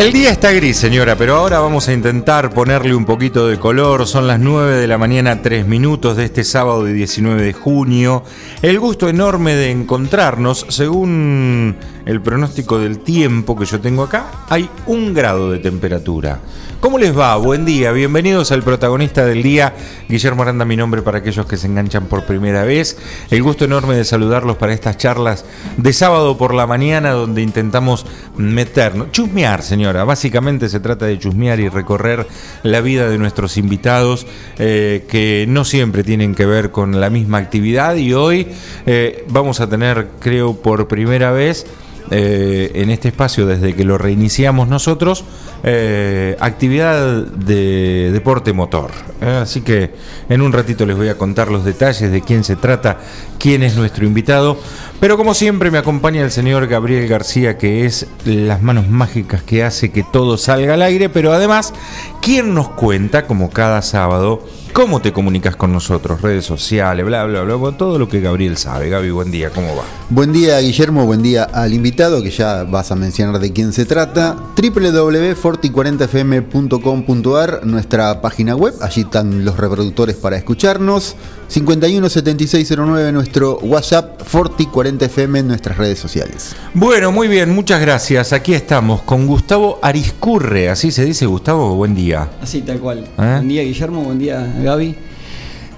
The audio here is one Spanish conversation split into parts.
El día está gris, señora, pero ahora vamos a intentar ponerle un poquito de color. Son las 9 de la mañana, 3 minutos de este sábado de 19 de junio. El gusto enorme de encontrarnos, según el pronóstico del tiempo que yo tengo acá, hay un grado de temperatura. ¿Cómo les va? Buen día, bienvenidos al protagonista del día. Guillermo Aranda, mi nombre para aquellos que se enganchan por primera vez. El gusto enorme de saludarlos para estas charlas de sábado por la mañana donde intentamos meternos, chusmear, señora. Básicamente se trata de chusmear y recorrer la vida de nuestros invitados eh, que no siempre tienen que ver con la misma actividad y hoy eh, vamos a tener, creo, por primera vez eh, en este espacio desde que lo reiniciamos nosotros, eh, actividad de deporte motor. Eh, así que en un ratito les voy a contar los detalles de quién se trata, quién es nuestro invitado. Pero como siempre me acompaña el señor Gabriel García, que es las manos mágicas que hace que todo salga al aire, pero además, quien nos cuenta, como cada sábado, ¿Cómo te comunicas con nosotros? Redes sociales, bla, bla, bla, todo lo que Gabriel sabe. Gaby, buen día, ¿cómo va? Buen día, Guillermo, buen día al invitado, que ya vas a mencionar de quién se trata. www.forti40fm.com.ar, nuestra página web, allí están los reproductores para escucharnos. 517609, nuestro WhatsApp, Forti40fm en nuestras redes sociales. Bueno, muy bien, muchas gracias. Aquí estamos con Gustavo Ariscurre, así se dice Gustavo, buen día. Así, tal cual. ¿Eh? Buen día, Guillermo, buen día, Gaby.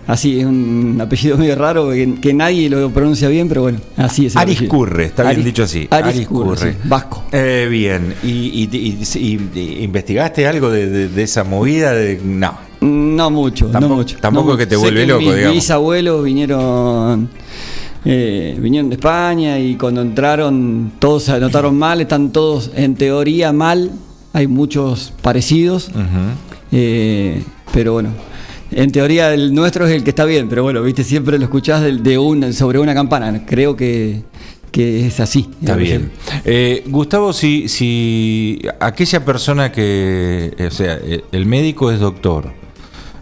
Así, es un apellido medio raro que, que, nadie lo pronuncia bien, pero bueno, así es. Ariscurre, está bien dicho así. Ariscurre, sí, vasco. Eh, bien, ¿Y, y, y, y, investigaste algo de, de, de, esa movida? De... No. No mucho, tampoco, no mucho. Tampoco no que te vuelve loco, digamos. Mis abuelos vinieron. Eh, vinieron de España y cuando entraron todos se anotaron mal, están todos en teoría mal, hay muchos parecidos, uh -huh. eh, pero bueno, en teoría el nuestro es el que está bien, pero bueno, viste, siempre lo escuchás de, de un, sobre una campana. Creo que, que es así. Está bien. Eh, Gustavo, si, si aquella persona que, o sea, el médico es doctor,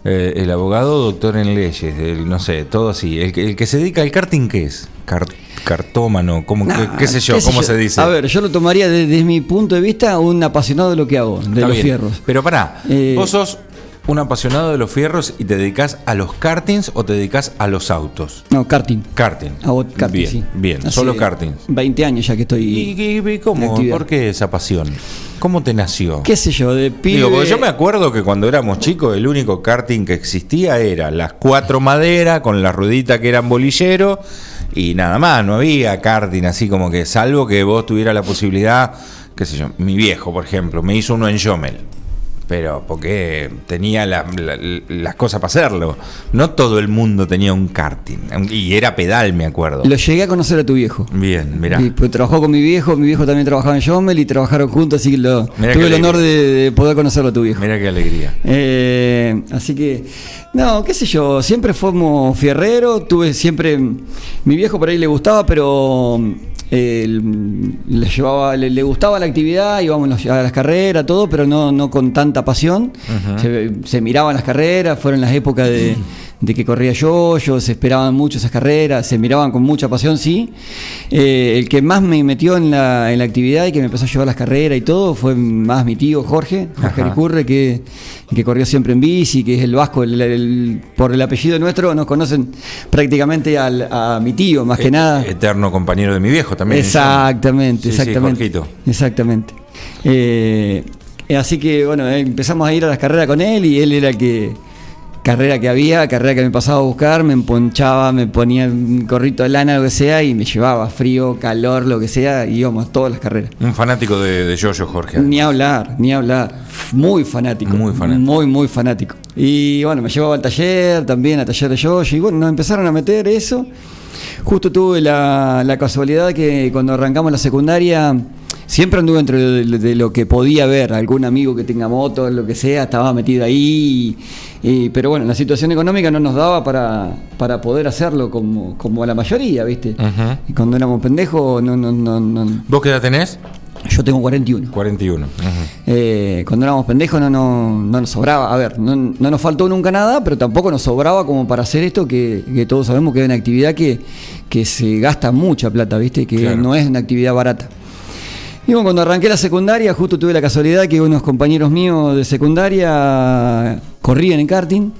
eh, el abogado doctor en leyes, el, no sé, todo así, el, el, que se dedica al karting, ¿qué es? Cart cartómano, ¿cómo, nah, qué, qué, sé yo, qué sé ¿cómo yo? se dice? A ver, yo lo tomaría desde, desde, mi punto de vista un apasionado de lo que hago, de Está los bien. fierros. Pero pará, eh, vos sos un apasionado de los fierros y te dedicas a los kartings o te dedicas a los autos? No, karting. Karting. Hago karting, bien, sí. Bien, Hace solo karting. 20 años ya que estoy. ¿Y, y, y cómo? ¿Por qué esa pasión? ¿Cómo te nació? ¿Qué sé yo? De pibe. Digo, porque yo me acuerdo que cuando éramos chicos el único karting que existía era las cuatro maderas con la ruedita que eran bolillero y nada más, no había karting así como que, salvo que vos tuvieras la posibilidad, qué sé yo, mi viejo, por ejemplo, me hizo uno en Yomel pero porque tenía la, la, las cosas para hacerlo. No todo el mundo tenía un karting. Y era pedal, me acuerdo. Lo llegué a conocer a tu viejo. Bien, mirá. Y, pues, trabajó con mi viejo, mi viejo también trabajaba en Jommel y trabajaron juntos, así que lo, mirá tuve el honor de, de, poder conocerlo a tu viejo. Mira qué alegría. Eh, así que, no, qué sé yo, siempre fuimos fierrero, tuve siempre. Mi viejo por ahí le gustaba, pero eh, le llevaba le, le, gustaba la actividad íbamos a las carreras todo pero no no con tanta pasión uh -huh. se, se, miraban las carreras fueron las épocas de, de, que corría yo yo se esperaban mucho esas carreras se miraban con mucha pasión sí eh, el que más me metió en la, en la actividad y que me empezó a llevar las carreras y todo fue más mi tío Jorge Jorge Ricurre que, que corrió siempre en bici que es el vasco el, el, por el apellido nuestro nos conocen prácticamente al, a mi tío más que e nada eterno compañero de mi viejo también. Exactamente, sí, exactamente. Sí, exactamente. Eh, así que bueno, eh, empezamos a ir a las carreras con él y él era el que carrera que había, carrera que me pasaba a buscar, me emponchaba, me ponía un corrito de lana, lo que sea, y me llevaba frío, calor, lo que sea, y íbamos a todas las carreras. Un fanático de, de Yoyo, Jorge. Ni hablar, ni hablar. Muy fanático. Muy fanático. Muy, muy fanático. Y bueno, me llevaba al taller, también al taller de Yoyo, y bueno, nos empezaron a meter eso. Justo tuve la, la casualidad que cuando arrancamos la secundaria siempre anduve dentro de, de, lo que podía ver, algún amigo que tenga moto, lo que sea, estaba metido ahí, y, pero bueno, la situación económica no nos daba para, para poder hacerlo como, como a la mayoría, ¿viste? Uh -huh. Y cuando éramos pendejos, no, no, no, no. ¿Vos qué edad tenés? Yo tengo 41. 41. Uh -huh. eh, cuando éramos pendejos no, no, no, nos sobraba. A ver, no, no, nos faltó nunca nada, pero tampoco nos sobraba como para hacer esto que, que todos sabemos que es una actividad que, que se gasta mucha plata, ¿viste? Que claro. no es una actividad barata. Y bueno, cuando arranqué la secundaria, justo tuve la casualidad que unos compañeros míos de secundaria corrían en karting,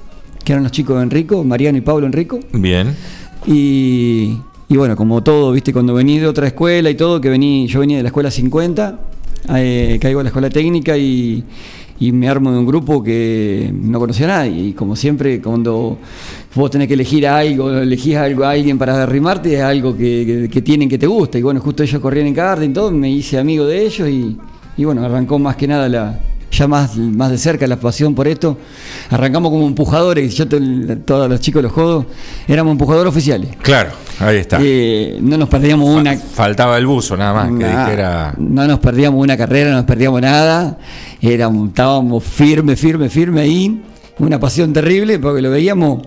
que eran los chicos de Enrico, Mariano y Pablo Enrico. Bien. Y, y bueno, como todo, viste, cuando vení de otra escuela y todo, que vení, yo venía de la escuela 50, eh, caigo a la escuela técnica y, y me armo de un grupo que no conocía a nadie. Y como siempre, cuando vos tenés que elegir algo, elegís algo a alguien para arrimarte, es algo que, que- que tienen que te gusta. Y bueno, justo ellos corrían en karting y todo, me hice amigo de ellos y, y bueno, arrancó más que nada la ya más, más de cerca la pasión por esto. Arrancamos como empujadores, yo to- todos los chicos los jodos, éramos empujadores oficiales. Claro, ahí está. Eh, no nos perdíamos una Faltaba el buzo nada más, que Nah, dijera. No nos perdíamos una carrera, no nos perdíamos nada. Éramos, estábamos firme, firme, firme ahí. Una pasión terrible porque lo veíamos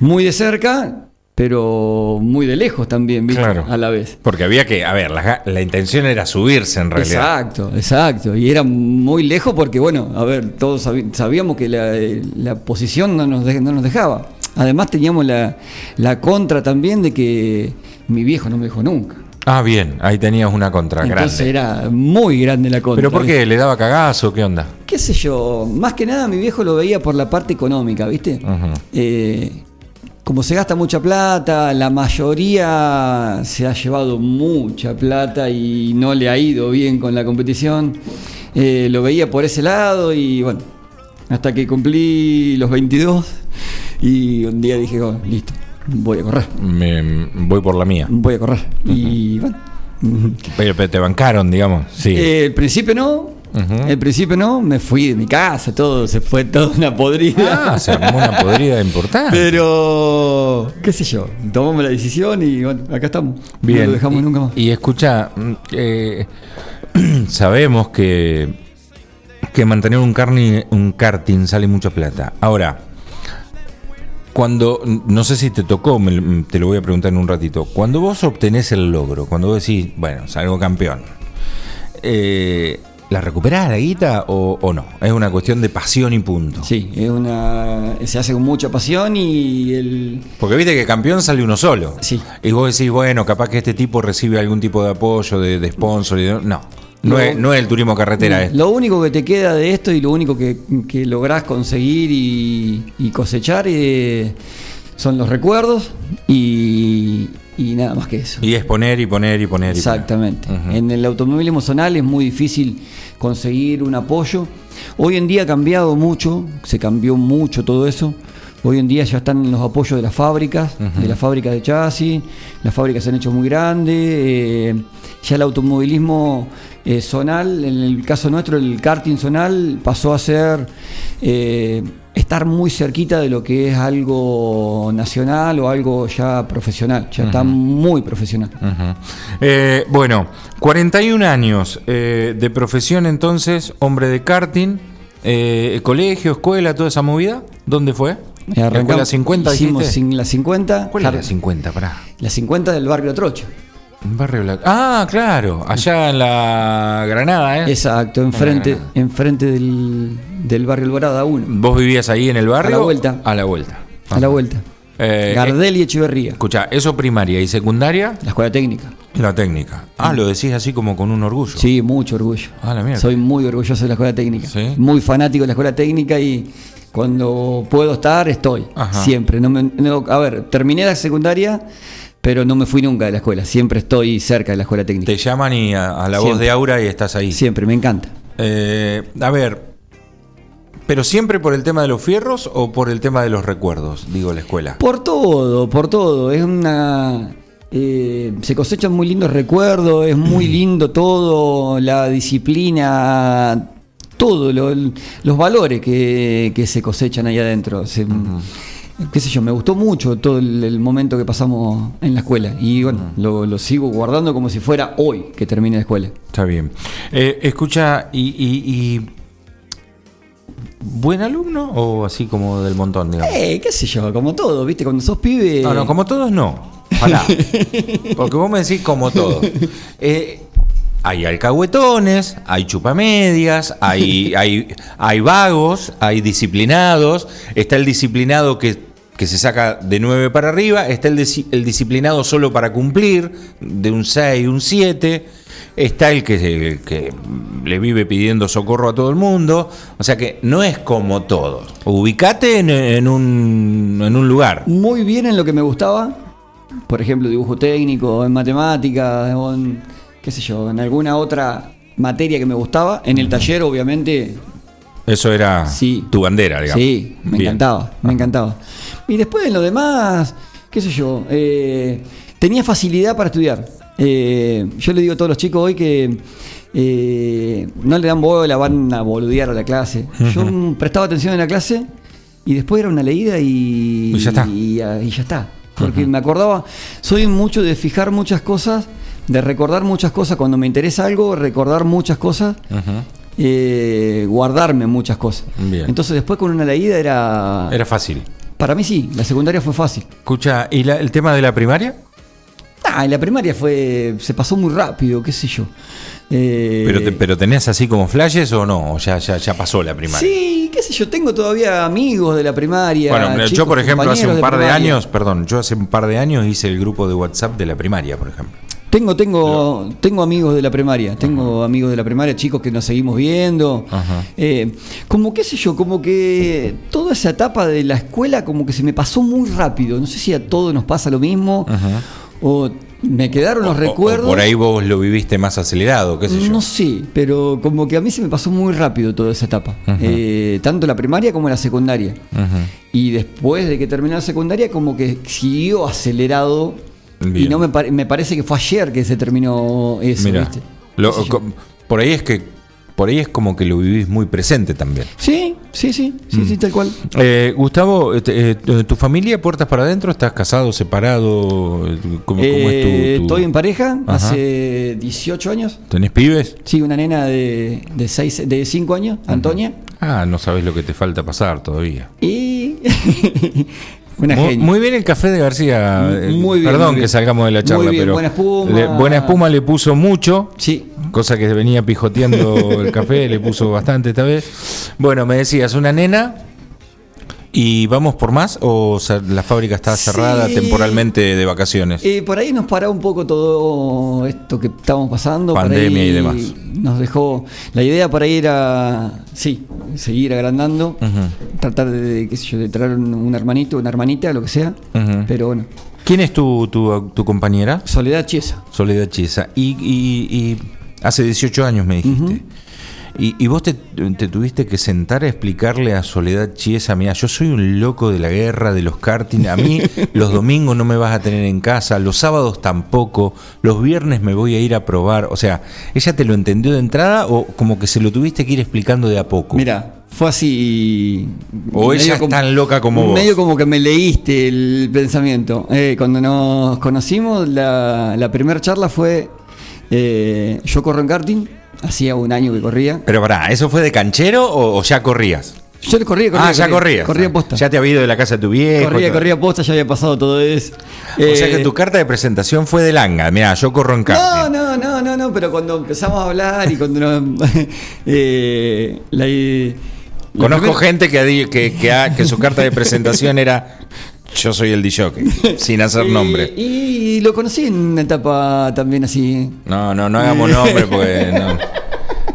muy de cerca, pero muy de lejos también, ¿viste? Claro. A la vez. Porque había que, a ver, la, la intención era subirse en realidad. Exacto, exacto. Y era muy lejos porque, bueno, a ver, todos sabíamos que la, la posición no nos, de- no nos dejaba. Además teníamos la, la contra también de que mi viejo no me dejó nunca. Ah, bien, ahí tenías una contra Entonces grande. era muy grande la contra. ¿Pero por qué? ¿Le daba cagazo? ¿Qué onda? qué sé yo, más que nada mi viejo lo veía por la parte económica, ¿viste? Eh, como se gasta mucha plata, la mayoría se ha llevado mucha plata y no le ha ido bien con la competición. Eh, lo veía por ese lado y bueno, hasta que cumplí los 22 y un día dije, "Oh, listo, voy a correr, Me, voy por la mía. voy a correr. Y bueno, Pero, pero te bancaron, digamos. Sí. Eh, al principio no. Ujú. Al principio no, me fui de mi casa, todo, se fue toda una podrida. Ah, se armó una podrida importante. Pero, qué sé yo, tomamos la decisión y bueno, acá estamos. Bien. No lo dejamos y, nunca más. Y escucha, mm, eh, sabemos que, que mantener un, carni- un karting sale mucha plata. Ahora, cuando, no sé si te tocó, me- te lo voy a preguntar en un ratito, cuando vos obtenés el logro, cuando vos decís, bueno, salgo campeón, eh, ¿la recuperás la guita o, o no? Es una cuestión de pasión y punto. Sí, es una, se hace con mucha pasión y el... Porque viste que campeón sale uno solo. Sí. Y vos decís, bueno, capaz que este tipo recibe algún tipo de apoyo, de, de sponsor. y de- No, no, Lo- es, no es el turismo carretera. es- Lo único que te queda de esto y lo único que, que lográs conseguir y, y cosechar eh, son los recuerdos y, y nada más que eso. Y es poner y poner y poner. y Exactamente. poner. Ujú. En el automovilismo zonal es muy difícil conseguir un apoyo. Hoy en día ha cambiado mucho, se cambió mucho todo eso. Hoy en día ya están los apoyos de las fábricas, de las fábricas de chasis, las fábricas se han hecho muy grandes, eh, ya el automovilismo eh, zonal, en el caso nuestro el karting zonal pasó a ser eh, estar muy cerquita de lo que es algo nacional o algo ya profesional, ya está muy profesional. Ujú. Eh, bueno, 41 años eh, de profesión entonces, hombre de karting, eh, colegio, escuela, toda esa movida. ¿Dónde fue? ¿La escuela Arrancamos- 50 hicimos dijiste? sin la 50. ¿Cuál es la Jar- 50? Pará. La 50 del barrio Trocha. Barrio Blanco. Ah, claro, allá en la Granada, ¿eh? Exacto, enfrente, Granada. enfrente del, del barrio Alvarada 1. ¿Vos vivías ahí en el barrio? A la vuelta. A la vuelta. A la vuelta. Eh, Gardel y Echeverría. Escucha, eso primaria y secundaria, La escuela técnica. la técnica. Ah, lo decís así como con un orgullo. Sí, mucho orgullo. Ah, la mierda. Soy muy orgulloso de la escuela técnica. Sí. Muy fanático de la escuela técnica y cuando puedo estar, estoy. Ajá. Siempre. No me- no- a ver, terminé la secundaria, pero no me fui nunca de la escuela. Siempre estoy cerca de la escuela técnica. Te llaman y a, a la voz de Aura y estás ahí. Siempre, me encanta. Eh, a ver, ¿pero siempre por el tema de los fierros o por el tema de los recuerdos, digo, la escuela? Por todo, por todo. Es una. eh, se cosechan muy lindos recuerdos, es muy lindo todo, la disciplina, todo, lo- los valores que, que se cosechan ahí adentro. Se- Qué sé yo, me gustó mucho todo el, el momento que pasamos en la escuela. Y bueno, lo, lo sigo guardando como si fuera hoy que termine la escuela. Está bien. Eh, escucha, y, y- y- ¿Buen alumno o así como del montón, digamos? Eh, qué sé yo, como todo, ¿viste? Cuando sos pibe. No, no, como todos no. Ojalá. Porque vos me decís como todos. Eh, hay alcahuetones, hay chupamedias, hay, hay, hay vagos, hay disciplinados. Está el disciplinado que, que se saca de 9 para arriba, está el, disciplinado solo para cumplir, de un 6, un 7, está el que, el que le vive pidiendo socorro a todo el mundo, o sea que no es como todo. Ubicate en, en un, en un lugar. Muy bien en lo que me gustaba, por ejemplo, dibujo técnico, en matemáticas, en, qué sé yo, en alguna otra materia que me gustaba. En el taller, obviamente, Eso era Sí. tu bandera, digamos. Sí, me Bien. encantaba, me encantaba. Y después en lo demás, qué sé yo, eh, tenía facilidad para estudiar. Eh, yo le digo a todos los chicos hoy que eh, no le dan bola, van a boludear a la clase. Yo prestaba atención en la clase y después era una leída y, Y ya está. y, ah, y ya está. Porque me acordaba, soy mucho de fijar muchas cosas, de recordar muchas cosas. Cuando me interesa algo, recordar muchas cosas eh, guardarme muchas cosas. Bien. Entonces después con una leída era... Era fácil. Para mí sí, la secundaria fue fácil. Escucha, ¿y la- el tema de la primaria? Ah, en la primaria fue... se pasó muy rápido, qué sé yo. Eh, ¿Pero, te- ¿Pero tenés así como flashes o no? ¿O ya, ya, ya pasó la primaria? Sí, qué sé yo, tengo todavía amigos de la primaria. Bueno, yo por ejemplo hace un par de, años, perdón, yo hace un par de años hice el grupo de WhatsApp de la primaria, por ejemplo. Tengo, tengo, tengo amigos de la primaria, tengo amigos de la primaria, chicos que nos seguimos viendo. Eh, como qué sé yo, como que toda esa etapa de la escuela como que se me pasó muy rápido. No sé si a todos nos pasa lo mismo Ajá. o me quedaron los O- recuerdos. o por ahí vos lo viviste más acelerado, qué sé yo. No sé, pero como que a mí se me pasó muy rápido toda esa etapa. Eh, tanto la primaria como la secundaria. Y después de que terminé la secundaria, como que siguió acelerado. Bien. Y no me, pare- me parece que fue ayer que se terminó eso, Mira, ¿viste? lo- por ahí es que por ahí es como que lo vivís muy presente también. Sí, sí, sí, sí, sí, tal cual. Eh, Gustavo, eh, te- eh, ¿tu familia puertas para adentro? ¿Estás casado, separado? Eh, ¿Cómo, cómo Eh, es tu, tu- Estoy en pareja Ajá. hace 18 años. ¿Tenés pibes? Sí, una nena de, de, seis, de 5 años, Antonia. Ah, no sabes lo que te falta pasar todavía. Y. una Muy, genia. muy bien el café de García. Muy Eh, bien, Perdón muy bien. que salgamos de la Muy charla, bien, pero buena espuma. le- buena espuma le puso mucho. Sí, Cosa que venía pijoteando el café, le puso bastante esta vez. Bueno, me decías, una nena. ¿Y vamos por más? ¿O la fábrica está Sí. cerrada temporalmente de vacaciones? Eh, por ahí nos paró un poco todo esto que estamos pasando. Pandemia y demás. Nos dejó. La idea por ahí era, sí, seguir agrandando, tratar de, qué sé yo, de traer un, hermanito, una hermanita, lo que sea. Pero bueno, ¿Quién es tu, tu, tu compañera? Soledad Chiesa. Soledad Chiesa. Y, y- y hace 18 años me dijiste. Y, y vos te, te tuviste que sentar a explicarle a Soledad Chiesa, mira, yo soy un loco de la guerra, de los karting, a mí los domingos no me vas a tener en casa, los sábados tampoco, los viernes me voy a ir a probar. O sea, ¿ella te lo entendió de entrada o como que se lo tuviste que ir explicando de a poco? Mira, fue así. O ella es tan loca como vos. Medio como que me leíste el pensamiento. Eh, cuando nos conocimos, la, la primera charla fue. eh, yo corro en karting, hacía un año que corría. Pero pará, ¿eso fue de canchero o, o ya corrías? Yo corría, corría. ah, ya corrías. Corría posta. Ya te había ido de la casa de tu viejo. corría, todo. corría posta, ya había pasado todo eso. O sea Eh, que tu carta de presentación fue de langa. Mira, yo corro en No, karting. no, no, no, no, pero cuando empezamos a hablar y cuando nos- eh, la, Conozco gente que, que, que, que su carta de presentación era yo soy el DJ, sin hacer nombre. Y, lo conocí en una etapa también así. No, no, no hagamos nombre porque no.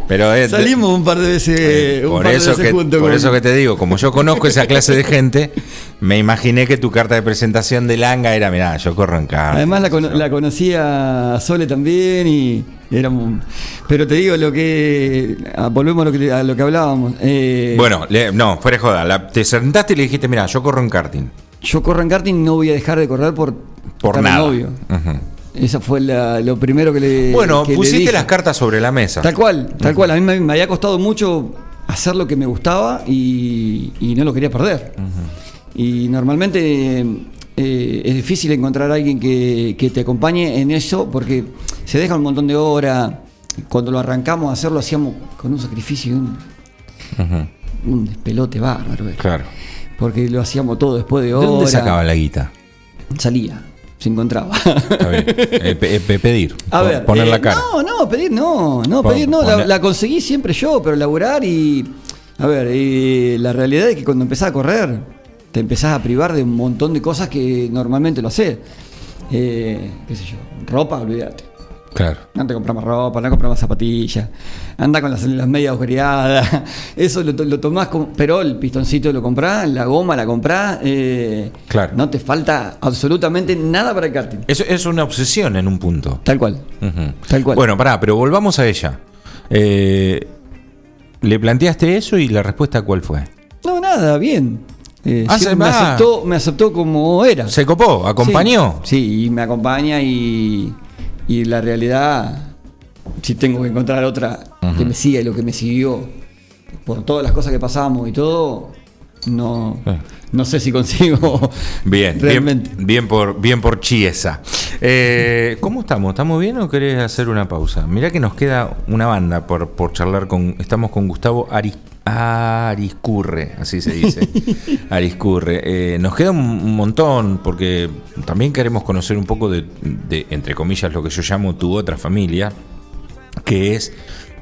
Pero es, Salimos un par de veces, un por par de eso, veces que, juntos por con- eso que te digo, como yo conozco esa clase de gente, me imaginé que tu carta de presentación de langa era, mirá, yo corro en karting. Además la, la conocía a Sole también y éramos... Pero te digo lo que... volvemos a lo que, a lo que hablábamos. Eh, Bueno, le- no, fuera de joda. la- te sentaste y le dijiste, mira, yo corro en karting. Yo corro en karting y no voy a dejar de correr por, Por nada. novio. Esa fue la- lo primero que le Bueno, que le pusiste dije. las cartas sobre la mesa. Tal cual, tal cual. A mí me, me había costado mucho hacer lo que me gustaba y, y no lo quería perder. Y normalmente eh, es difícil encontrar a alguien que, que te acompañe en eso porque se deja un montón de horas. Cuando lo arrancamos a hacer, lo hacíamos con un sacrificio y un, un despelote bárbaro. Claro. Porque lo hacíamos todo después de ¿De horas. dónde sacaba la guita? Salía, se encontraba. Eh, pe- eh, pe- pedir. A ver, Poner eh, la cara. No, no, pedir no, no, Pon- pedir no, la, poner- la conseguí siempre yo, pero laburar y. A ver, eh, la realidad es que cuando empecé a correr, te empezás a privar de un montón de cosas que normalmente lo haces. Eh, qué sé yo, ropa, olvídate. Claro. Anda a comprar más ropa, a comprar más zapatillas, anda con las, las medias agujereadas. Eso lo, lo tomás como. Pero el pistoncito lo comprás, la goma la comprás. eh, Claro. No te falta absolutamente nada para el karting. Eso es una obsesión en un punto. Tal cual. Tal cual. Bueno, pará, pero volvamos a ella. Eh, ¿Le planteaste eso y la respuesta cuál fue? No, nada, bien. Eh, Ah, se me, aceptó, me aceptó como era. ¿Se copó? ¿Acompañó? Sí, sí, y me acompaña y, y la realidad, si tengo que encontrar otra que me siga y lo que me siguió por todas las cosas que pasamos y todo, no, Eh. no sé si consigo Bien, realmente. bien, bien por, bien por Chiesa. Eh, ¿Cómo estamos? ¿Estamos bien o querés hacer una pausa? Mirá que nos queda una banda por, por charlar con. Estamos con Gustavo Aris, Ariscurre, así se dice. Ariscurre. Eh, nos queda un, montón porque también queremos conocer un poco de, de, entre comillas, lo que yo llamo tu otra familia, que es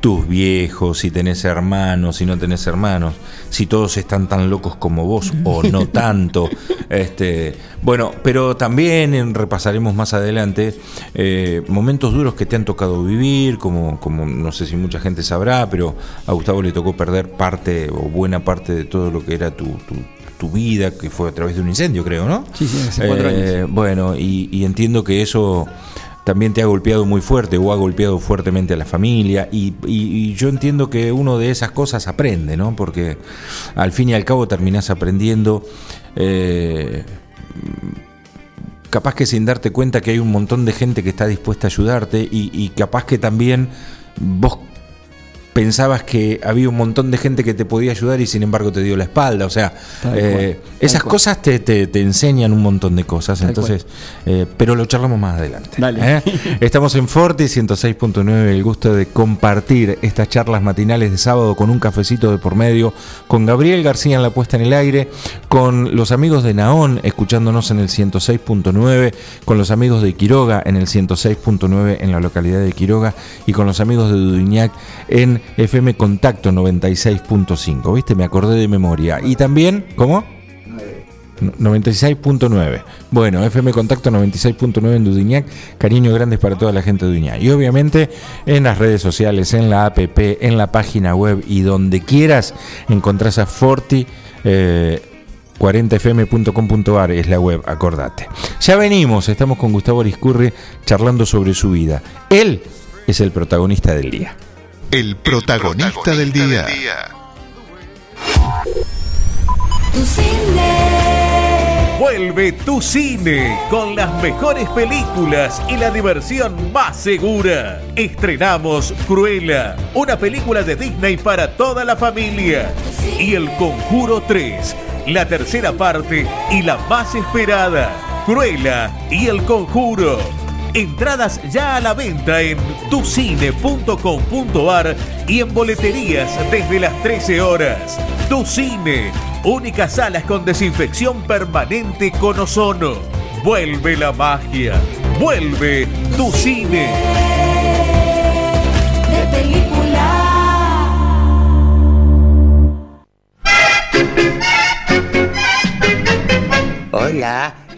tus viejos, si tenés hermanos, si no tenés hermanos, si todos están tan locos como vos o no tanto. Este, bueno, pero también repasaremos más adelante eh, momentos duros que te han tocado vivir, como, como no sé si mucha gente sabrá, pero a Gustavo le tocó perder parte o buena parte de todo lo que era tu, tu- tu vida, que fue a través de un incendio, creo, ¿no? Sí, sí, hace cuatro Eh, años. Bueno, y, y entiendo que eso también te ha golpeado muy fuerte o ha golpeado fuertemente a la familia y, yo entiendo que uno de esas cosas aprende, ¿no? Porque al fin y al cabo terminás aprendiendo, eh, capaz que sin darte cuenta que hay un montón de gente que está dispuesta a ayudarte y, y capaz que también vos pensabas que había un montón de gente que te podía ayudar y sin embargo te dio la espalda. O sea, eh, cual, esas cosas te, te- te enseñan un montón de cosas. Tal entonces, eh, pero lo charlamos más adelante. Dale. ¿eh? Estamos en Forti 106.9, el gusto de compartir estas charlas matinales de sábado con un cafecito de por medio, con Gabriel García en la puesta en el aire, con los amigos de Naón escuchándonos en el 106.9, con los amigos de Quiroga en el 106.9 en la localidad de Quiroga y con los amigos de Dudignac en FM Contacto 96.5. ¿Viste? Me acordé de memoria. Y también, ¿cómo? 96.9. Bueno, FM Contacto 96.9 en Dudignac. Cariño grandes para toda la gente de Dudignac. Y obviamente en las redes sociales, en la app, en la página web y donde quieras encontrás a Forti. eh, 40fm.com.ar es la web, acordate. Ya venimos, estamos con Gustavo Ariscurri charlando sobre su vida. Él es el protagonista del día. El protagonista, del día. Tu cine. Vuelve tu cine con las mejores películas y la diversión más segura. Estrenamos Cruella, una película de Disney para toda la familia. Y El Conjuro 3, la tercera parte y la más esperada. Cruella y El Conjuro. Entradas ya a la venta en tucine.com.ar y en boleterías desde las 13 horas. Tu Cine, únicas salas con desinfección permanente con ozono. Vuelve la magia. Vuelve tu cine. De película. Hola,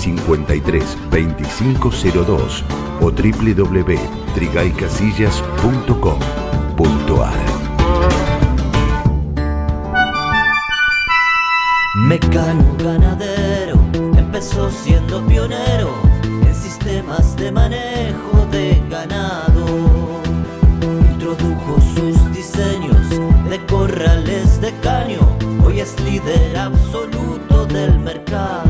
53 2502 o www.trigaycasillas.com.ar Mecano ganadero, empezó siendo pionero en sistemas de manejo de ganado. Introdujo sus diseños de corrales de caño, hoy es líder absoluto del mercado.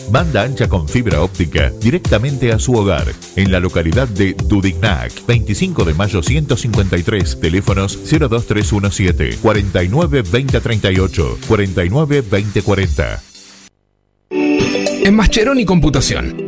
Banda ancha con fibra óptica directamente a su hogar, en la localidad de Dudignac, 25 de mayo 153, teléfonos 02317 49 2038, 49 2040. En Mascheroni Computación,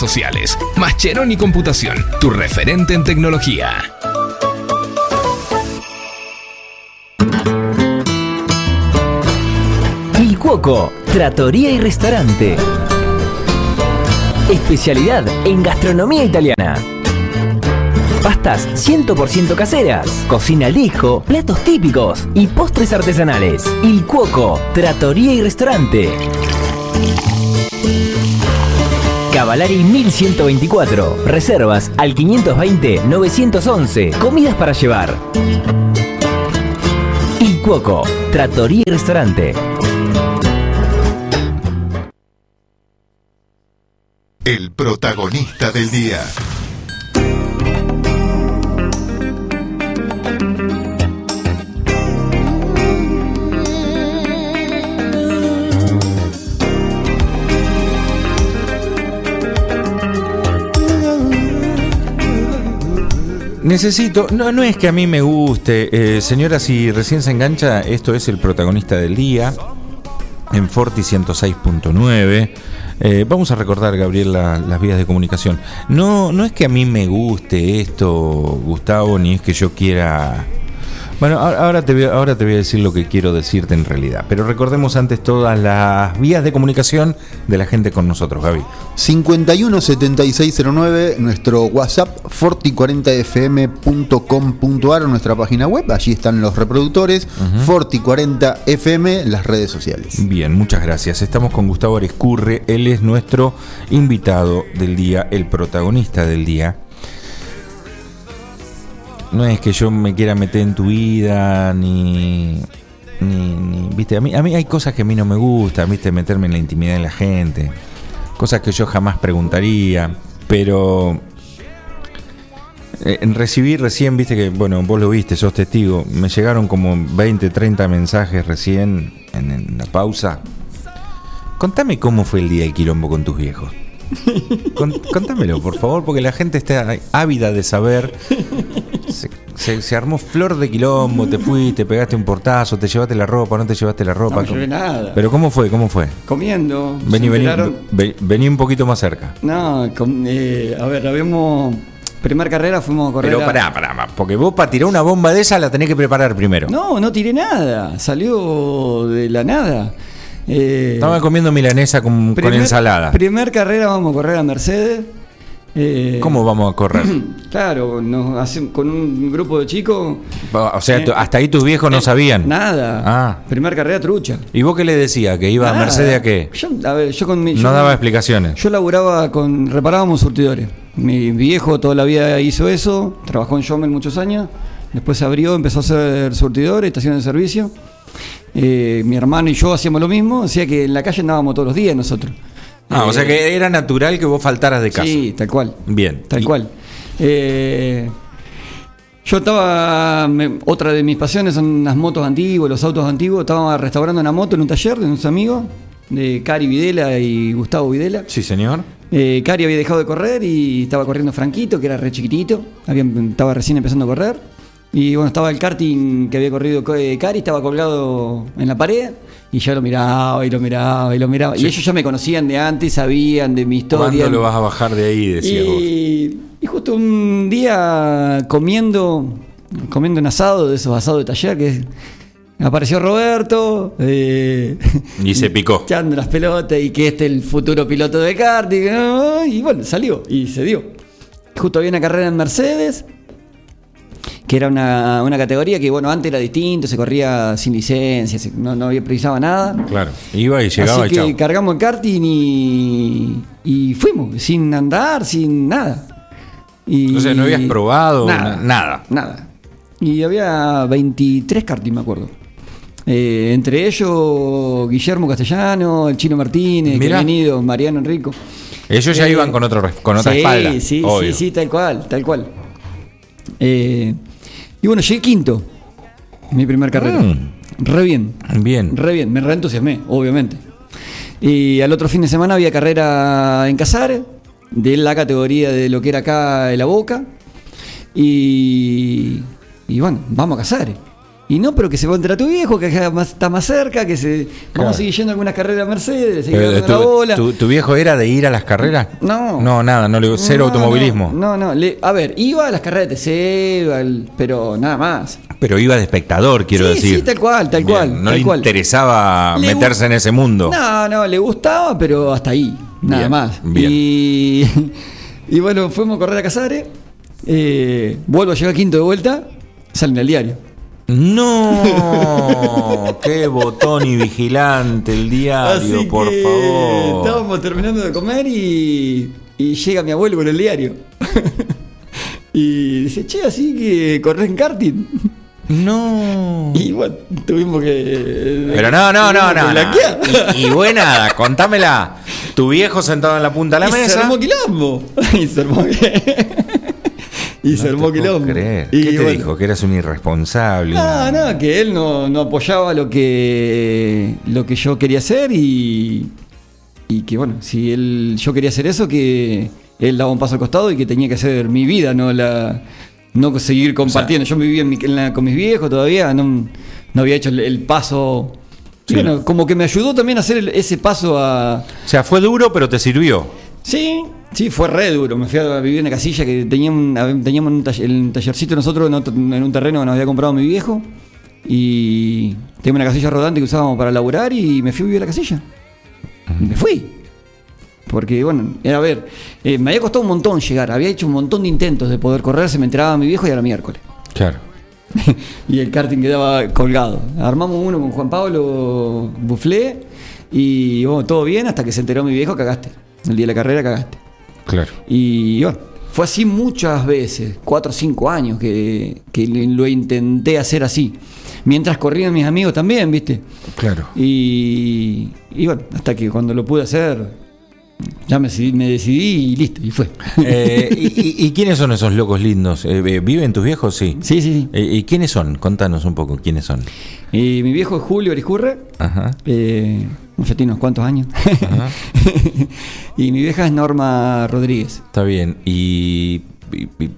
sociales. Mascheroni Computación, tu referente en tecnología. Il Cuoco, Trattoria y Restaurante. Especialidad en gastronomía italiana. Pastas 100% caseras, cocina al platos típicos y postres artesanales. Il Cuoco, Trattoria y Restaurante. Cavalari 1124. Reservas al 520-911. Comidas para llevar. Il Cuoco, Trattoria y Restaurante. El protagonista del día. Necesito, no, no es que a mí me guste, eh, señora, si recién se engancha, esto es el protagonista del día, en Forti 106.9. Eh, vamos a recordar, Gabriel, la- las vías de comunicación. No, no es que a mí me guste esto, Gustavo, ni es que yo quiera... Bueno, ahora te, voy, a- ahora te voy a decir lo que quiero decirte en realidad, pero recordemos antes todas las vías de comunicación de la gente con nosotros, Gaby. 517609, nuestro WhatsApp, forti40fm.com.ar, nuestra página web, allí están los reproductores, Forti40fm, las redes sociales. Bien, muchas gracias. Estamos con Gustavo Arescurre, él es nuestro invitado del día, el protagonista del día. No es que yo me quiera meter en tu vida, ni. ni, ni- viste, a mí, a mí hay cosas que a mí no me gustan, viste, meterme en la intimidad de la gente. Cosas que yo jamás preguntaría, pero. eh, En recibir recién, viste que, bueno, vos lo viste, sos testigo, me llegaron como 20, 30 mensajes recién en, en la pausa. Contame cómo fue el día del quilombo con tus viejos. Con- contámelo, por favor, porque la gente está ávida de saber. Se, armó flor de quilombo, te fuiste, pegaste un portazo, te llevaste la ropa, no te llevaste la ropa. No me llevé nada. Pero ¿cómo fue? ¿Cómo fue? Comiendo. Vení, vení, vení un poquito más cerca. No, eh, a ver, habíamos. Primer carrera fuimos a correr. Pero pará, pará, porque vos para tirar una bomba de esa la tenés que preparar primero. No, no tiré nada. Salió de la nada. Eh, Estaba comiendo milanesa con, ensalada. Primer carrera vamos a correr a Mercedes. Eh, ¿Cómo vamos a correr? Claro, nos con un grupo de chicos. O sea, Eh, hasta ahí tus viejos no sabían. Nada. Ah. Primer carrera trucha. ¿Y vos qué le decías? ¿Que iba a. Mercedes a qué? Yo, a ver, yo con mi- yo No daba explicaciones. Yo laburaba con. reparábamos surtidores. Mi viejo toda la vida hizo eso, trabajó en Schomel muchos años, después se abrió, empezó a hacer surtidores, estaciones de servicio. Eh, mi hermano y yo hacíamos lo mismo, o sea que en la calle andábamos todos los días nosotros. Ah, o Eh, sea que era natural que vos faltaras de casa. Sí, tal cual. Bien. Tal Y- cual. Eh, yo estaba. me- otra de mis pasiones son las motos antiguas, los autos antiguos. Estaba restaurando una moto en un taller de unos amigos, de Cari Videla y Gustavo Videla. Sí, señor. Eh, Cari había dejado de correr y estaba corriendo Franquito, que era re chiquitito. Había- estaba recién empezando a correr. Y bueno, estaba el karting que había corrido co- eh, Cari, estaba colgado en la pared. Y yo lo miraba y lo miraba y lo miraba. Y ellos ya me conocían de antes, sabían de mi historia. ¿Cuándo lo vas a bajar de ahí? Decías vos. Y, y justo un día comiendo, comiendo un asado de esos asados de taller que apareció Roberto. eh, Y se picó. echando las pelotas y que este es el futuro piloto de karting. Y bueno, salió y se dio. Justo había una carrera en Mercedes, que era una, una categoría que, bueno, antes era distinto, se corría sin licencia, se- no, no había precisaba nada. Claro. Iba y llegaba Así y que cargamos el karting y, y fuimos, sin andar, sin nada. Y, sea, no habías probado nada, na- nada. Nada. Y había 23 karting, me acuerdo. Eh, entre ellos, Guillermo Castellano, el Chino Martínez, que Mirá. han Mariano Enrico. Ellos ya Eh, iban con, otro, con otra sí, espalda. Sí, obvio. sí, sí, tal cual, tal cual. Eh, y bueno, llegué quinto, mi primer carrera. Mm. Re bien. Bien. Re bien, me reentusiasmé, obviamente. Y al otro fin de semana había carrera en Casares, de la categoría de lo que era acá la Boca. Y, y bueno, vamos a Casares. Y no, pero que se va a enterar tu viejo, que más- está más cerca, que se. Vamos Claro. a seguir yendo a algunas carreras Mercedes, seguir Eh, tu, la bola. tu- tu viejo era de ir a las carreras? No. No, nada, no le, cero No, automovilismo. No, no, le- a ver, iba a las carreras de TC, pero nada más. Pero iba de espectador, quiero sí, decir. sí, tal cual, tal Bien, cual. No tal le cual. interesaba Le meterse en ese mundo. No, no, le gustaba, pero hasta ahí, nada Bien, más. bien. Y, y bueno, fuimos a correr a Casares, eh, vuelvo a llegar quinto de vuelta, salen al diario. No, qué botón y vigilante el diario, Así por que favor. Estábamos terminando de comer y, y llega mi abuelo con el diario. y dice, che, así que corres en karting. No. Y bueno, tuvimos que. Pero no, no, no, no. no. Y, y buena, contámela. Tu viejo sentado en la punta de la y se mesa. armó quilombo. y se armó, y se No armó te puedo quilombo. creer. Y ¿Qué te bueno, dijo? Que eras un irresponsable. No, no, que él no, no apoyaba lo que, lo que yo quería hacer y, y que bueno, si él, yo quería hacer eso, que él daba un paso al costado y que tenía que hacer mi vida, no la no seguir compartiendo. yo vivía en mi- en la- con mis viejos todavía, no, no había hecho el, el paso. Sí. Bueno, como que me ayudó también a hacer el- ese paso a, O sea, fue duro, pero te sirvió. Sí, sí, fue re duro. Me fui a vivir en una casilla que teníamos, teníamos un, taller- un tallercito nosotros en, otro- en un terreno que nos había comprado mi viejo. Y tenía una casilla rodante que usábamos para laburar y me fui a vivir a la casilla. Y me fui. Porque, bueno, era a ver, eh, me había costado un montón llegar. Había hecho un montón de intentos de poder correr. Se me enteraba mi viejo y era miércoles. Claro. y el karting quedaba colgado. Armamos uno con Juan Pablo Bufflé y bueno, todo bien hasta que se enteró mi viejo, cagaste. El día de la carrera cagaste. Claro. Y bueno, fue así muchas veces, cuatro o cinco años que, que lo intenté hacer así. Mientras corrían mis amigos también, ¿viste? Claro. Y, y bueno, hasta que cuando lo pude hacer, ya me decidí, me decidí y listo, y fue. Eh, y, quiénes son esos locos lindos? Eh, eh, ¿Viven tus viejos? Sí. Sí, sí, sí. Eh, ¿Y quiénes son? Contanos un poco, ¿quiénes son? Y mi viejo es Julio Ariscurre, Ajá. Ya tiene unos cuantos años. Ajá. y mi vieja es Norma Rodríguez. Está bien. Y, y- y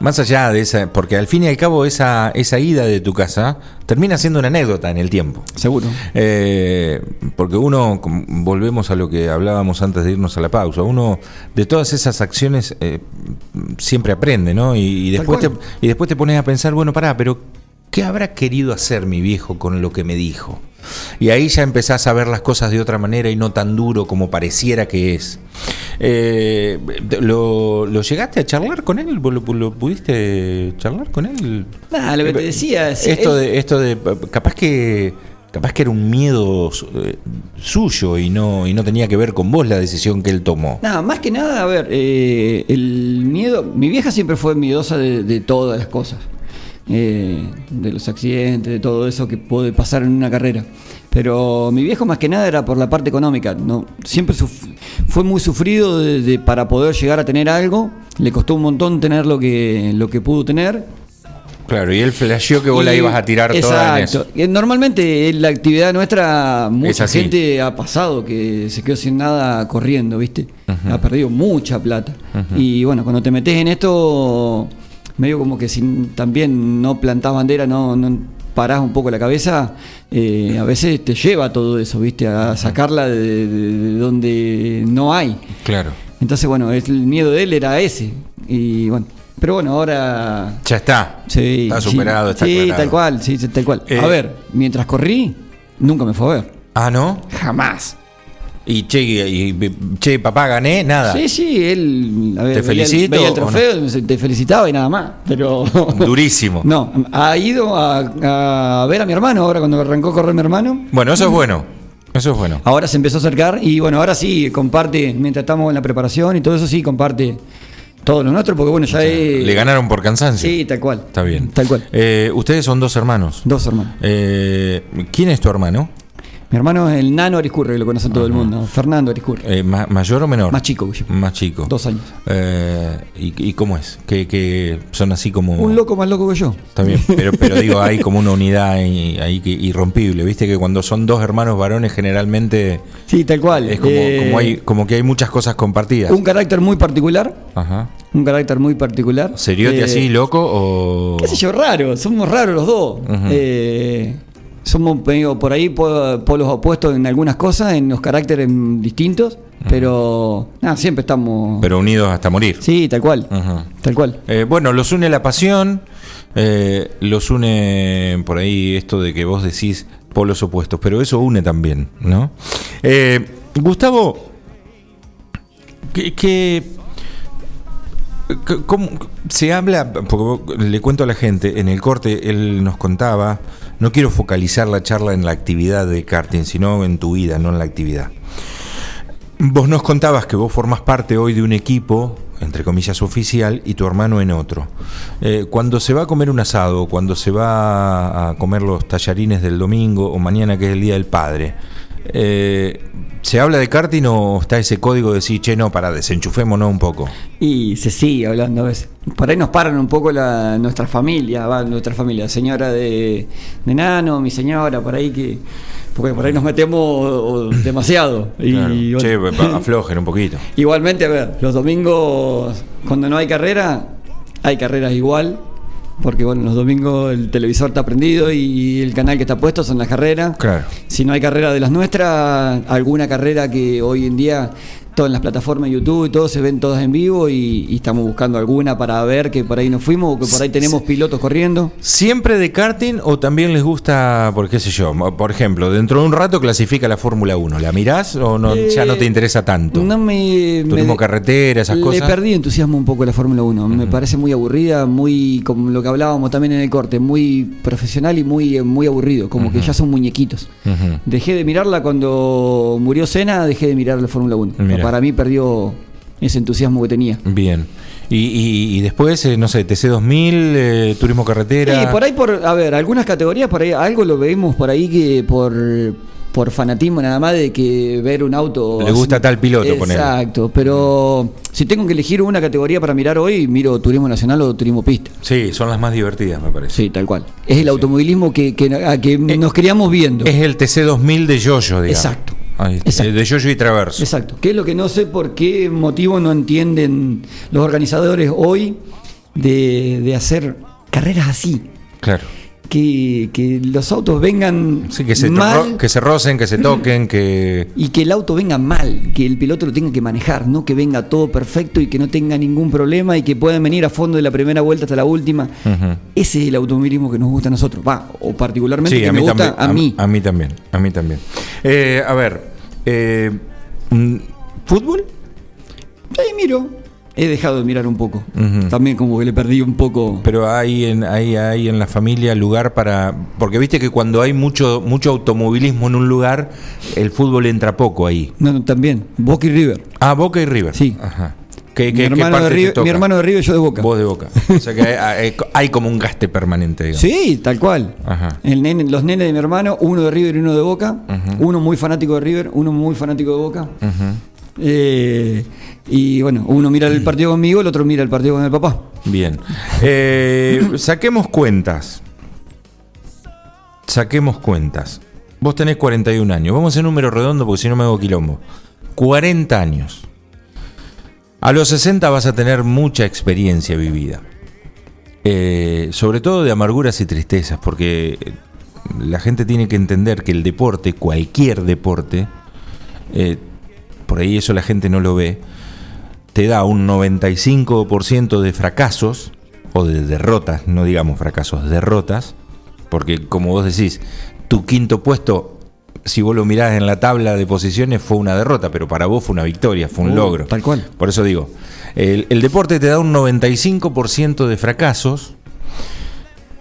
más allá de esa, porque al fin y al cabo esa, esa ida de tu casa termina siendo una anécdota en el tiempo. Seguro. Eh, porque uno, volvemos a lo que hablábamos antes de irnos a la pausa, uno de todas esas acciones eh, siempre aprende, ¿no? Y, después te, y después te pones a pensar, bueno, pará, pero ¿qué habrá querido hacer mi viejo con lo que me dijo? Y ahí ya empezás a ver las cosas de otra manera y no tan duro como pareciera que es. Eh, ¿lo, lo llegaste a charlar con él? ¿Vos ¿Lo, lo pudiste charlar con él? Nada, lo que te decía es- Esto él- de, esto de capaz que capaz que era un miedo eh, suyo y no y no tenía que ver con vos la decisión que él tomó. Nada, más que nada, a ver, eh, el miedo. Mi vieja siempre fue miedosa de, de todas las cosas. Eh, de los accidentes, de todo eso que puede pasar en una carrera. Pero mi viejo más que nada era por la parte económica. No, siempre fue muy sufrido de- de- para poder llegar a tener algo. Le costó un montón tener lo que, lo que pudo tener. Claro, y él flasheó que vos la ibas a tirar toda en eso. Eh, Normalmente en la actividad nuestra, mucha gente ha pasado que se quedó sin nada corriendo, ¿viste? Ha perdido mucha plata. Y bueno, cuando te metes en esto, medio como que si también no plantás bandera, no, no parás un poco la cabeza, eh, a veces te lleva todo eso, ¿viste? A sacarla de, de- de donde no hay. Claro. Entonces, bueno, el miedo de él era ese. Y bueno, pero bueno, ahora Ya está. Sí, Está sí. superado, está Sí, aclarado. tal cual, sí, sí, tal cual. Eh, a ver, mientras corrí, nunca me fue a ver. Ah, ¿no? Jamás. Y che, y- che, papá, gané, nada. Sí, sí, él a ver, ¿Te veía el- felicito veía el o trofeo, te felicitaba y nada más. Pero. Durísimo. No, ha ido a, a ver a mi hermano ahora cuando arrancó a correr mi hermano. Bueno, eso es bueno. Eso es bueno. Ahora se empezó a acercar y bueno, ahora sí comparte, mientras estamos en la preparación y todo eso, sí comparte todo lo nuestro, porque bueno, ya es. Le ganaron por cansancio. Sí, tal cual. Está bien. Tal cual. Eh, ustedes son dos hermanos. Dos hermanos. Eh, ¿Quién es tu hermano? Mi hermano es el nano Ariscurre, que lo conoce todo el mundo. Fernando Ariscurre. Eh, ma- ¿Mayor o menor? Más chico que yo. Más chico. Dos años. Eh, ¿y, y cómo es? Que, que son así como... Un loco más loco que yo. Bien, pero, pero digo, hay como una unidad ahí, ahí que- irrompible. Viste que cuando son dos hermanos varones generalmente Sí, tal cual. es como, Eh, como, hay, como que hay muchas cosas compartidas. Un carácter muy particular. Ajá. Un carácter muy particular. ¿Seriote Eh, así, loco? O... ¿Qué sé yo? Raro. Somos raros los dos. Eh, somos medio por ahí po- polos opuestos en algunas cosas, en los caracteres distintos. Pero nada, siempre estamos. Pero unidos hasta morir. sí, tal cual. Tal cual. Eh, bueno, los une la pasión, eh, los une por ahí esto de que vos decís polos opuestos, pero eso une también, ¿no? Eh, Gustavo, ¿qué, qué- cómo se habla? Porque le cuento a la gente, en el corte él nos contaba, no quiero focalizar la charla en la actividad de karting, sino en tu vida, no en la actividad. Vos nos contabas que vos formás parte hoy de un equipo, entre comillas oficial, y tu hermano en otro. Eh, cuando se va a comer un asado, cuando se va a comer los tallarines del domingo o mañana que es el Día del Padre, eh, ¿se habla de karting o está ese código de decir, che, no, para, desenchufémonos un poco? Y se sigue hablando a veces. Por ahí nos paran un poco la, nuestra familia, va, nuestra familia, señora de, de Nano, mi señora, por ahí que. Porque por ahí nos metemos demasiado. Y, Claro. bueno. Che, aflojen un poquito. Igualmente, a ver, los domingos, cuando no hay carrera, hay carreras igual. Porque bueno, los domingos el televisor está prendido y el canal que está puesto son las carreras. Claro. Si no hay carrera de las nuestras, alguna carrera que hoy en día, todas las plataformas de YouTube y todo se ven todas en vivo y, y estamos buscando alguna para ver que por ahí nos fuimos o que por ahí tenemos pilotos corriendo. ¿Siempre de karting o también les gusta, por qué sé yo, por ejemplo, dentro de un rato clasifica la Fórmula 1? ¿La mirás o no, ya no te interesa tanto? Eh, No me. Turismo me- carretera, esas le cosas. perdí entusiasmo un poco la Fórmula 1. Me parece muy aburrida, muy. como lo que hablábamos también en el corte, muy profesional y muy, eh, muy aburrido. Como que ya son muñequitos. Dejé de mirarla cuando murió Senna, dejé de mirar la Fórmula 1. Mira. Para mí perdió ese entusiasmo que tenía. Bien. Y, y- y después, eh, no sé, TC2000, eh, turismo carretera. Sí, por ahí, por, a ver, algunas categorías, por ahí, algo lo vemos por ahí que por, por fanatismo nada más de que ver un auto. Le gusta tal piloto. Exacto, pero si tengo que elegir una categoría para mirar hoy, miro turismo nacional o turismo pista. Sí, son las más divertidas, me parece. Sí, tal cual. Es el automovilismo que, que, a que nos criamos viendo. Es el TC2000 de Yoyo, digamos. Exacto. Ahí De Yoyo y Traverso. Exacto. Que es lo que no sé por qué motivo no entienden los organizadores hoy de, de hacer carreras así. Claro. Que, que los autos vengan Sí, que se, mal que se rocen, que se toquen, que. y que el auto venga mal, que el piloto lo tenga que manejar, no que venga todo perfecto y que no tenga ningún problema y que puedan venir a fondo de la primera vuelta hasta la última. Ese es el automovilismo que nos gusta a nosotros, va, o particularmente Sí, que me gusta también, a mí. A, mí también. A mí también. Eh, a ver. eh, mm, ¿Fútbol? Sí, miro. He dejado de mirar un poco. También como que le perdí un poco. Pero hay en, hay, hay en la familia lugar para. Porque viste que cuando hay mucho, mucho automovilismo en un lugar, el fútbol entra poco ahí. No, no, también. Boca y River. Ah, Boca y River. Sí. Ajá. ¿Qué, Mi qué hermano, parte de River, toca? mi hermano de River y yo de Boca. Vos de boca. O sea que hay, como un gaste permanente, digamos. Sí, tal cual. Ajá. El nene- los nenes de mi hermano, uno de River y uno de Boca. Uno muy fanático de River, uno muy fanático de Boca. Ujú. Eh, y bueno, uno mira el partido conmigo, el otro mira el partido con el papá. Bien. Eh, saquemos cuentas. Saquemos cuentas. Vos tenés 41 años. Vamos en número redondo porque si no me hago quilombo. 40 años. A los 60 vas a tener mucha experiencia vivida. Eh, sobre todo de amarguras y tristezas, porque la gente tiene que entender que el deporte, cualquier deporte, eh, por ahí eso la gente no lo ve, te da un 95% de fracasos, o de derrotas, no digamos fracasos, derrotas, porque como vos decís, tu quinto puesto, si vos lo mirás en la tabla de posiciones, fue una derrota, pero para vos fue una victoria, fue un Uh, logro. tal cual. Por eso digo, el, el deporte te da un 95% de fracasos,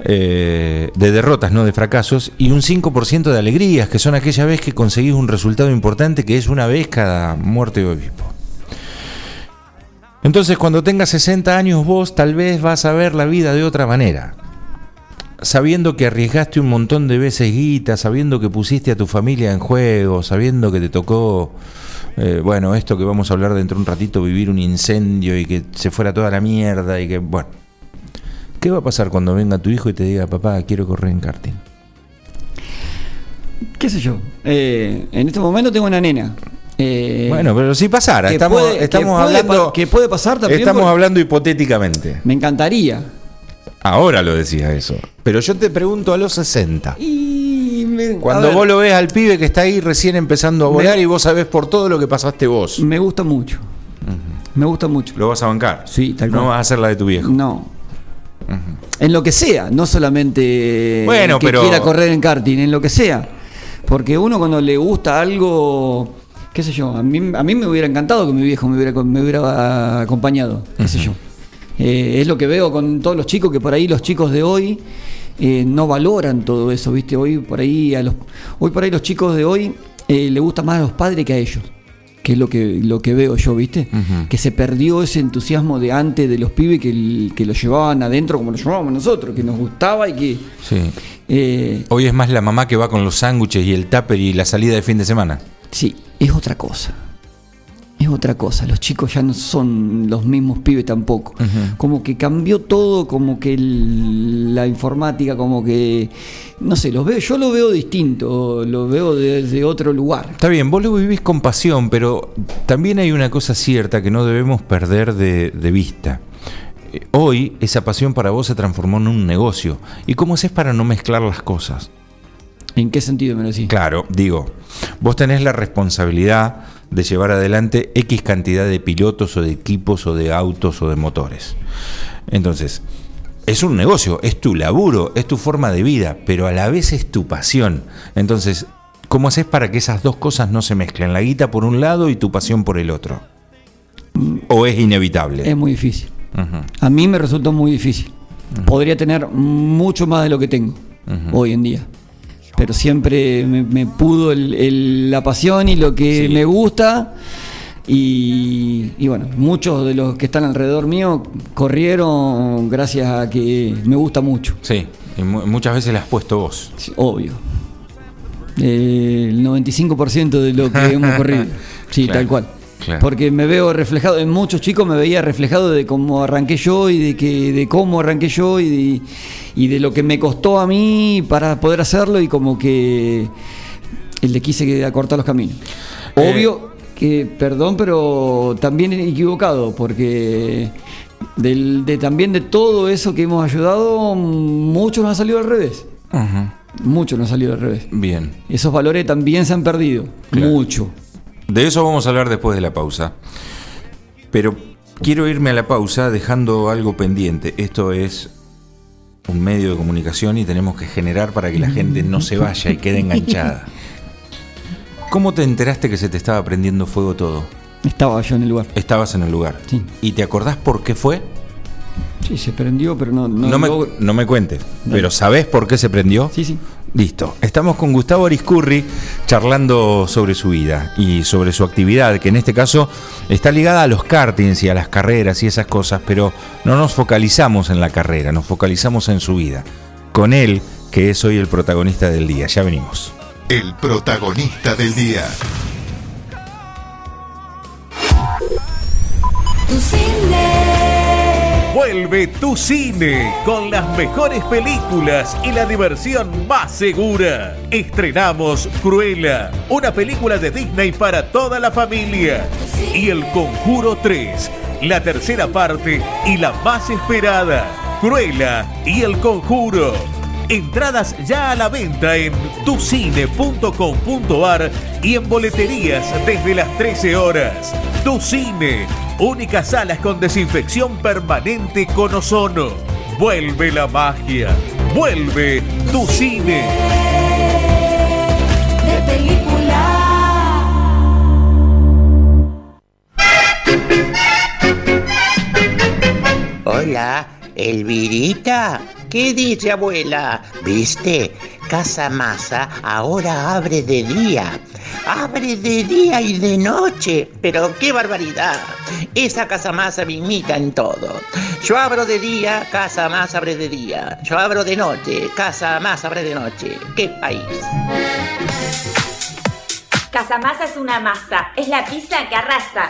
eh, de derrotas, no de fracasos, y un 5% de alegrías, que son aquella vez que conseguís un resultado importante, que es una vez cada muerte de obispo. Entonces, cuando tengas 60 años, vos tal vez vas a ver la vida de otra manera. Sabiendo que arriesgaste un montón de veces guita, sabiendo que pusiste a tu familia en juego, sabiendo que te tocó, eh, bueno, esto que vamos a hablar dentro de un ratito, vivir un incendio y que se fuera toda la mierda y que, bueno. ¿Qué va a pasar cuando venga tu hijo y te diga, papá, quiero correr en karting? ¿Qué sé yo? Eh, en este momento tengo una nena. Eh, bueno, pero si pasara, estamos, puede- estamos hablando. pa- que puede pasar también Estamos hablando hipotéticamente. Me encantaría. Ahora lo decía eso. Pero yo te pregunto a los 60. Y me- Cuando ver, vos lo ves al pibe que está ahí recién empezando a Me- volar y vos sabés por todo lo que pasaste vos. Me gusta mucho. Me gusta mucho. ¿Lo vas a bancar? Sí, tal No cual. vas a hacer la de tu viejo. No. En lo que sea, no solamente Bueno, que pero- quiera correr en karting, en lo que sea. Porque uno cuando le gusta algo, qué sé yo, a mí, a mí me hubiera encantado que mi viejo me hubiera, me hubiera acompañado, qué sé yo. Eh, es lo que veo con todos los chicos, que por ahí los chicos de hoy eh, no valoran todo eso, ¿viste? Hoy por ahí, a los, hoy por ahí los chicos de hoy eh, le gusta más a los padres que a ellos. Que es lo que, lo que veo yo, ¿viste? Que se perdió ese entusiasmo de antes de los pibes que, que lo llevaban adentro como lo llevábamos nosotros, que nos gustaba y que. Sí. eh, Hoy es más la mamá que va con los sándwiches y el tupper y la salida de fin de semana. sí, es otra cosa. Es otra cosa. Los chicos ya no son los mismos pibes tampoco. Como que cambió todo, como que el- la informática, como que. No sé, los veo, yo lo veo distinto, lo veo desde otro lugar. Está bien, vos lo vivís con pasión, pero también hay una cosa cierta que no debemos perder de, de vista. Eh, Hoy esa pasión para vos se transformó en un negocio. ¿Y cómo haces para no mezclar las cosas? ¿En qué sentido me lo decís? Claro, digo, vos tenés la responsabilidad de llevar adelante X cantidad de pilotos o de equipos o de autos o de motores. Entonces, es un negocio, es tu laburo, es tu forma de vida, pero a la vez es tu pasión. Entonces, ¿cómo haces para que esas dos cosas no se mezclen? La guita por un lado y tu pasión por el otro. ¿O es inevitable? Es muy difícil. A mí me resultó muy difícil. Podría tener mucho más de lo que tengo hoy en día. Pero siempre me, me pudo el- el- la pasión y lo que Sí. me gusta. Y, y bueno, muchos de los que están alrededor mío corrieron gracias a que me gusta mucho. Sí, y mu- muchas veces la has puesto vos. Sí, obvio. Eh, el 95% de lo que hemos corrido. Sí, Claro, tal cual. Claro. Porque me veo reflejado, en muchos chicos me veía reflejado de cómo arranqué yo y de que de cómo arranqué yo y de, y de lo que me costó a mí para poder hacerlo y como que le quise acortar los caminos. Eh, Obvio que, perdón, pero también equivocado, porque del, de, también de todo eso que hemos ayudado, mucho nos ha salido al revés. Ujú. Mucho nos ha salido al revés. Bien. Esos valores también se han perdido. Claro. Mucho. De eso vamos a hablar después de la pausa. Pero quiero irme a la pausa dejando algo pendiente. Esto es un medio de comunicación y tenemos que generar para que la gente no se vaya y quede enganchada. ¿Cómo te enteraste que se te estaba prendiendo fuego todo? Estaba yo en el lugar. Estabas en el lugar. Sí. ¿Y te acordás por qué fue? Sí, se prendió, pero no, no, No me, no me cuentes, pero ¿sabés por qué se prendió? Sí, sí. Listo. Estamos con Gustavo Ariscurri charlando sobre su vida y sobre su actividad, que en este caso está ligada a los kartings y a las carreras y esas cosas, pero no nos focalizamos en la carrera, nos focalizamos en su vida. Con él, que es hoy el protagonista del día. Ya venimos. El protagonista del día. Tu cine. Vuelve tu cine con las mejores películas y la diversión más segura. Estrenamos Cruella, una película de Disney para toda la familia. Y El Conjuro 3, la tercera parte y la más esperada. Cruella y El Conjuro. Entradas ya a la venta en tucine.com.ar y en boleterías desde las 13 horas. Tu Cine, únicas salas con desinfección permanente con ozono. Vuelve la magia. Vuelve tu cine. De película. Hola, Elvirita. ¿Qué dice abuela? ¿Viste? Casa Masa ahora abre de día. Abre de día y de noche. Pero qué barbaridad. Esa Casa Masa me imita en todo. Yo abro de día, Casa Más abre de día. Yo abro de noche, Casa Más abre de noche. ¡Qué país! Casamasa es una masa, es la pizza que arrasa.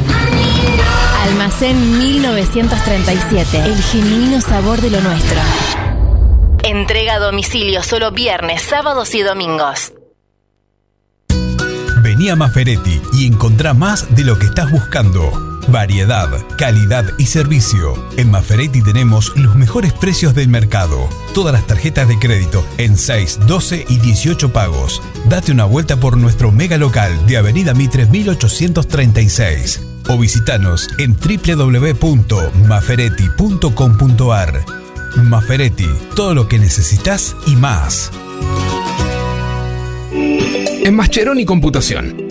Almacén 1937. El genuino sabor de lo nuestro. Entrega a domicilio solo viernes, sábados y domingos. Vení a Maferetti y encontrá más de lo que estás buscando. Variedad, calidad y servicio. En Maferetti tenemos los mejores precios del mercado. Todas las tarjetas de crédito en 6, 12 y 18 pagos. Date una vuelta por nuestro mega local de Avenida Mitre 1836 o visitanos en www.maferetti.com.ar. Maferetti, todo lo que necesitas y más. En Mascheroni Computación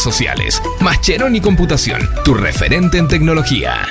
sociales. Mascheroni Computación, tu referente en tecnología.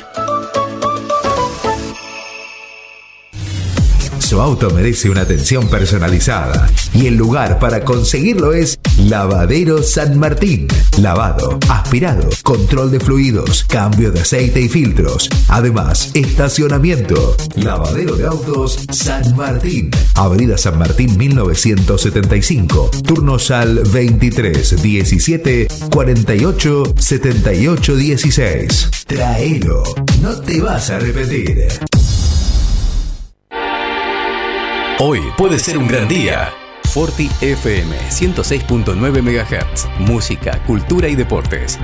Su auto merece una atención personalizada y el lugar para conseguirlo es Lavadero San Martín. Lavado, aspirado, control de fluidos, cambio de aceite y filtros. Además, estacionamiento. Lavadero de autos San Martín. Avenida San Martín 1975. Turnos al 23 17 48 78 16. Traelo, no te vas a arrepentir. Hoy puede ser un gran día. Forti FM 106.9 MHz. Música, cultura y deportes.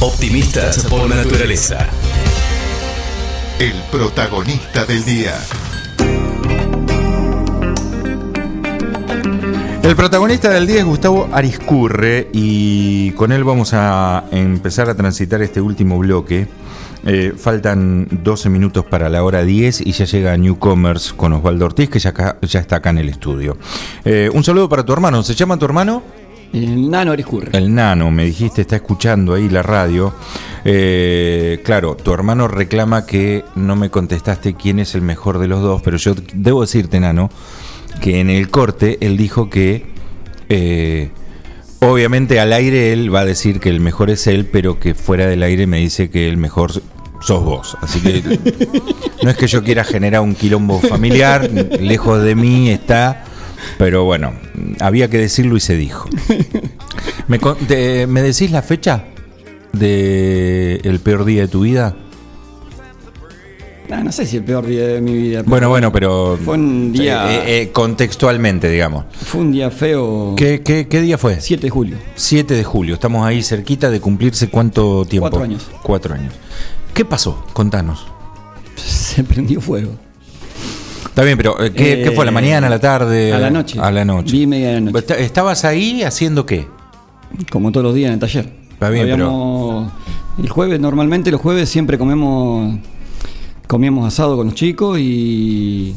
Optimistas por naturaleza. El protagonista del día. El protagonista del día es Gustavo Ariscurre y con él vamos a empezar a transitar este último bloque. Eh, faltan 12 minutos para la hora 10 y ya llega Newcomers con Osvaldo Ortiz, que ya, acá- ya está acá en el estudio. Eh, un saludo para tu hermano. ¿Se llama tu hermano? El nano Ariscurre. El nano, me dijiste, está escuchando ahí la radio. Eh, claro, tu hermano reclama que no me contestaste quién es el mejor de los dos, pero yo debo decirte, nano, que en el corte él dijo que obviamente al aire él va a decir que el mejor es él, pero que fuera del aire me dice que el mejor sos vos. Así que no es que yo quiera generar un quilombo familiar, lejos de mí está, pero bueno, había que decirlo y se dijo. ¿Me, te- ¿me decís la fecha de el peor día de tu vida? Ah, no sé si el peor día de mi vida. pero Bueno, bueno, pero Fue un día. eh, eh, contextualmente, digamos. Fue un día feo. ¿Qué, qué, qué día fue? 7 de julio. 7 de julio. Estamos ahí cerquita de cumplirse cuánto tiempo. Cuatro años. Cuatro años. ¿Qué pasó? Contanos. Se prendió fuego. Está bien, pero eh, ¿qué, Eh, qué fue? ¿A la mañana, a la tarde? a la noche. A la noche. Vi media de la noche. Est- ¿Estabas ahí haciendo qué? Como todos los días en el taller. Está bien, Habíamos- El jueves, normalmente los jueves siempre comemos comíamos asado con los chicos y,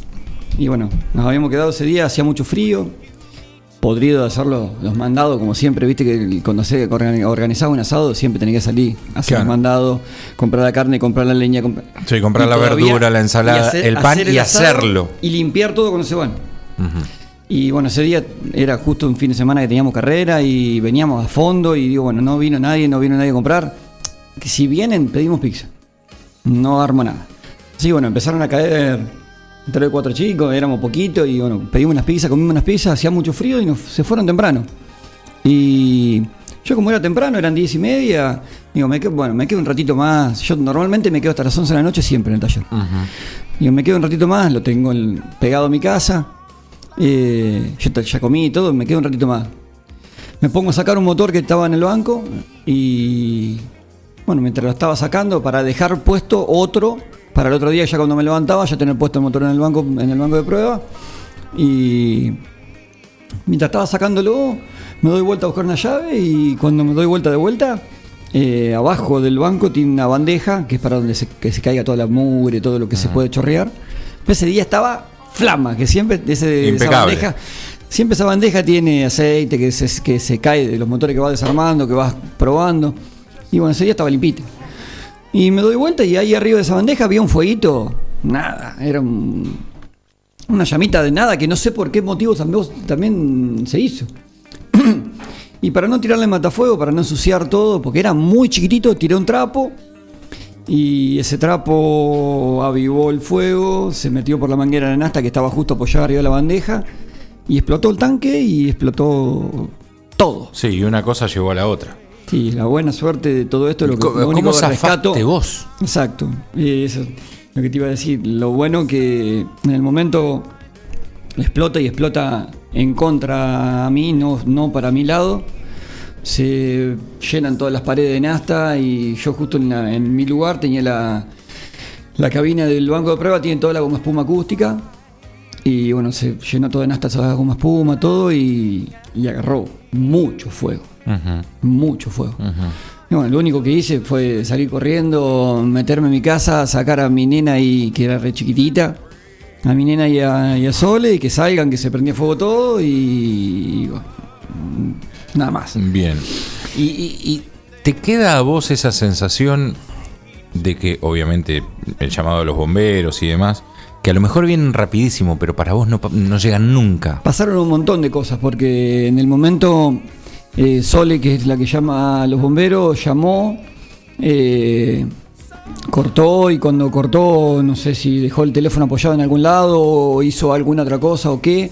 y bueno, nos habíamos quedado ese día, hacía mucho frío, podrido de hacerlo, los mandados, como siempre, viste que cuando se organi- organizaba un asado siempre tenía que salir, hacer Claro. los mandados, comprar la carne, comprar la leña, comprar, Sí, comprar la todavía- verdura, la ensalada, hacer- el pan hacer el y hacerlo. Y limpiar todo cuando se van. Y bueno, ese día era justo un fin de semana que teníamos carrera y veníamos a fondo y digo, bueno, no vino nadie, no vino nadie a comprar. Que si vienen, pedimos pizza. No armo nada. Sí, bueno, empezaron a caer tres o cuatro chicos, éramos poquitos y bueno, pedimos unas pizzas, comimos unas pizzas, hacía mucho frío y nos, se fueron temprano. Y yo como era temprano, eran diez y media, digo, me quedo, bueno, me quedo un ratito más. Yo normalmente me quedo hasta las 11 de la noche siempre en el taller. Digo, me quedo un ratito más, lo tengo el- pegado a mi casa. Eh, yo ya comí y todo, me quedo un ratito más. Me pongo a sacar un motor que estaba en el banco y bueno, mientras lo estaba sacando para dejar puesto otro para el otro día ya cuando me levantaba ya tener puesto el motor en el banco en el banco de prueba y mientras estaba sacándolo me doy vuelta a buscar una llave y cuando me doy vuelta de vuelta eh, abajo del banco tiene una bandeja que es para donde se, que se caiga toda la mugre, todo lo que se puede chorrear. Pero ese día estaba flama, que siempre ese, esa bandeja Siempre esa bandeja tiene aceite que se, que se cae de los motores que vas desarmando, que vas probando. Y bueno, ese día estaba limpito. Y me doy vuelta y ahí arriba de esa bandeja había un fueguito. Nada, era un- una llamita de nada que no sé por qué motivo también, se hizo. y para no tirarle matafuego, para no ensuciar todo, porque era muy chiquitito, tiré un trapo. Y ese trapo avivó el fuego, se metió por la manguera de nasta que estaba justo apoyada arriba de la bandeja. Y explotó el tanque y explotó todo. Sí, y una cosa llevó a la otra. Sí, la buena suerte de todo esto, lo, que, ¿Cómo- lo único cómo rescato. vos? Exacto. Y eso es lo que te iba a decir. Lo bueno que en el momento explota y explota en contra a mí, no, no para mi lado. se llenan todas las paredes de nasta y yo justo en, la- en mi lugar tenía la, la cabina del banco de prueba, tiene toda la goma espuma acústica y bueno, se llenó toda de nasta esa goma espuma, todo y, y agarró mucho fuego, mucho fuego. Y bueno, lo único que hice fue salir corriendo, meterme en mi casa, sacar a mi nena y que era re chiquitita, a mi nena y a, y a Sole, y que salgan, que se prendía fuego todo y, y bueno, nada más. Bien. ¿Y, te queda a vos esa sensación de que, obviamente, el llamado de los bomberos y demás, que a lo mejor vienen rapidísimo, pero para vos no llegan nunca? Pasaron un montón de cosas, porque en el momento eh, Sole, que es la que llama a los bomberos, llamó, eh, cortó y cuando cortó, no sé si dejó el teléfono apoyado en algún lado o hizo alguna otra cosa o qué.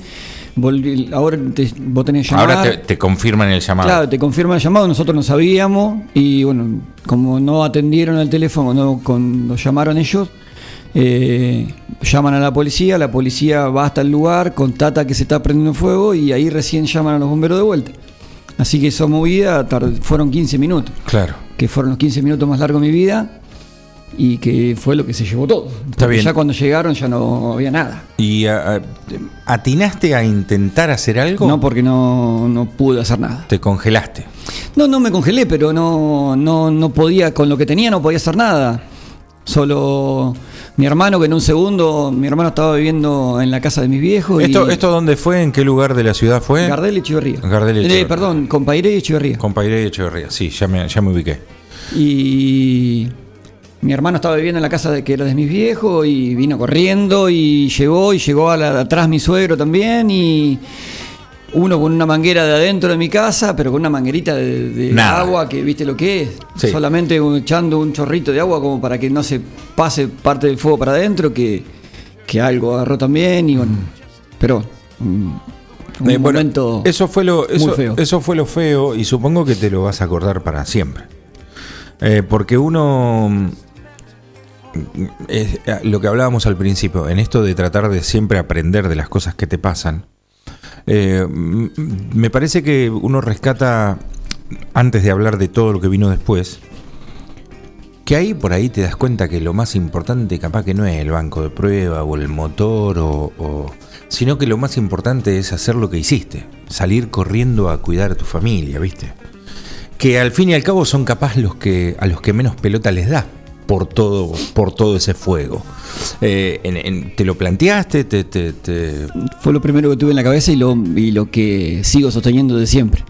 volví- ahora te- vos tenés llamar. Ahora te, te confirman el llamado. Claro, te confirma el llamado, nosotros no sabíamos y bueno, como no atendieron el teléfono no, cuando llamaron ellos, eh, llaman a la policía, la policía va hasta el lugar, contata que se está prendiendo fuego y ahí recién llaman a los bomberos de vuelta. Así que esa movida fueron 15 minutos, Claro. que fueron los 15 minutos más largos de mi vida y que fue lo que se llevó todo. Porque bien. Ya cuando llegaron ya no había nada. ¿Y a- a- atinaste a intentar hacer algo? No, porque no, no pude hacer nada. Te congelaste. No, no me congelé, pero no, no, no podía, con lo que tenía no podía hacer nada. Solo mi hermano, que en un segundo, mi hermano estaba viviendo en la casa de mis viejos. ¿Esto, y ¿Esto dónde fue? ¿En qué lugar de la ciudad fue? Gardel y Echeverría. Gardel y Eh, Echeverría. perdón, Compairé y Echeverría. Compairé y Echeverría, sí, ya me, ya me ubiqué. Y mi hermano estaba viviendo en la casa de, que era de mis viejos y vino corriendo y llegó y llegó a la, atrás mi suegro también y uno con una manguera de adentro de mi casa, pero con una manguerita de, agua que viste lo que es, Sí. solamente echando un chorrito de agua como para que no se pase parte del fuego para adentro, que, que algo agarró también y bueno, pero mm, un Eh, bueno, momento eso fue lo muy feo. eso fue lo feo y supongo que te lo vas a acordar para siempre. Eh, porque uno mm, es, eh, lo que hablábamos al principio, en esto de tratar de siempre aprender de las cosas que te pasan, eh, mm, me parece que uno rescata, antes de hablar de todo lo que vino después, que ahí por ahí te das cuenta que lo más importante capaz que no es el banco de prueba o el motor o, o- sino que lo más importante es hacer lo que hiciste, salir corriendo a cuidar a tu familia, ¿viste? Que al fin y al cabo son capaz los que a los que menos pelota les da por todo por todo ese fuego. Eh, en- en- ¿Te lo planteaste? ¿Te, te- te- Fue lo primero que tuve en la cabeza y lo, y lo que sigo sosteniendo de siempre.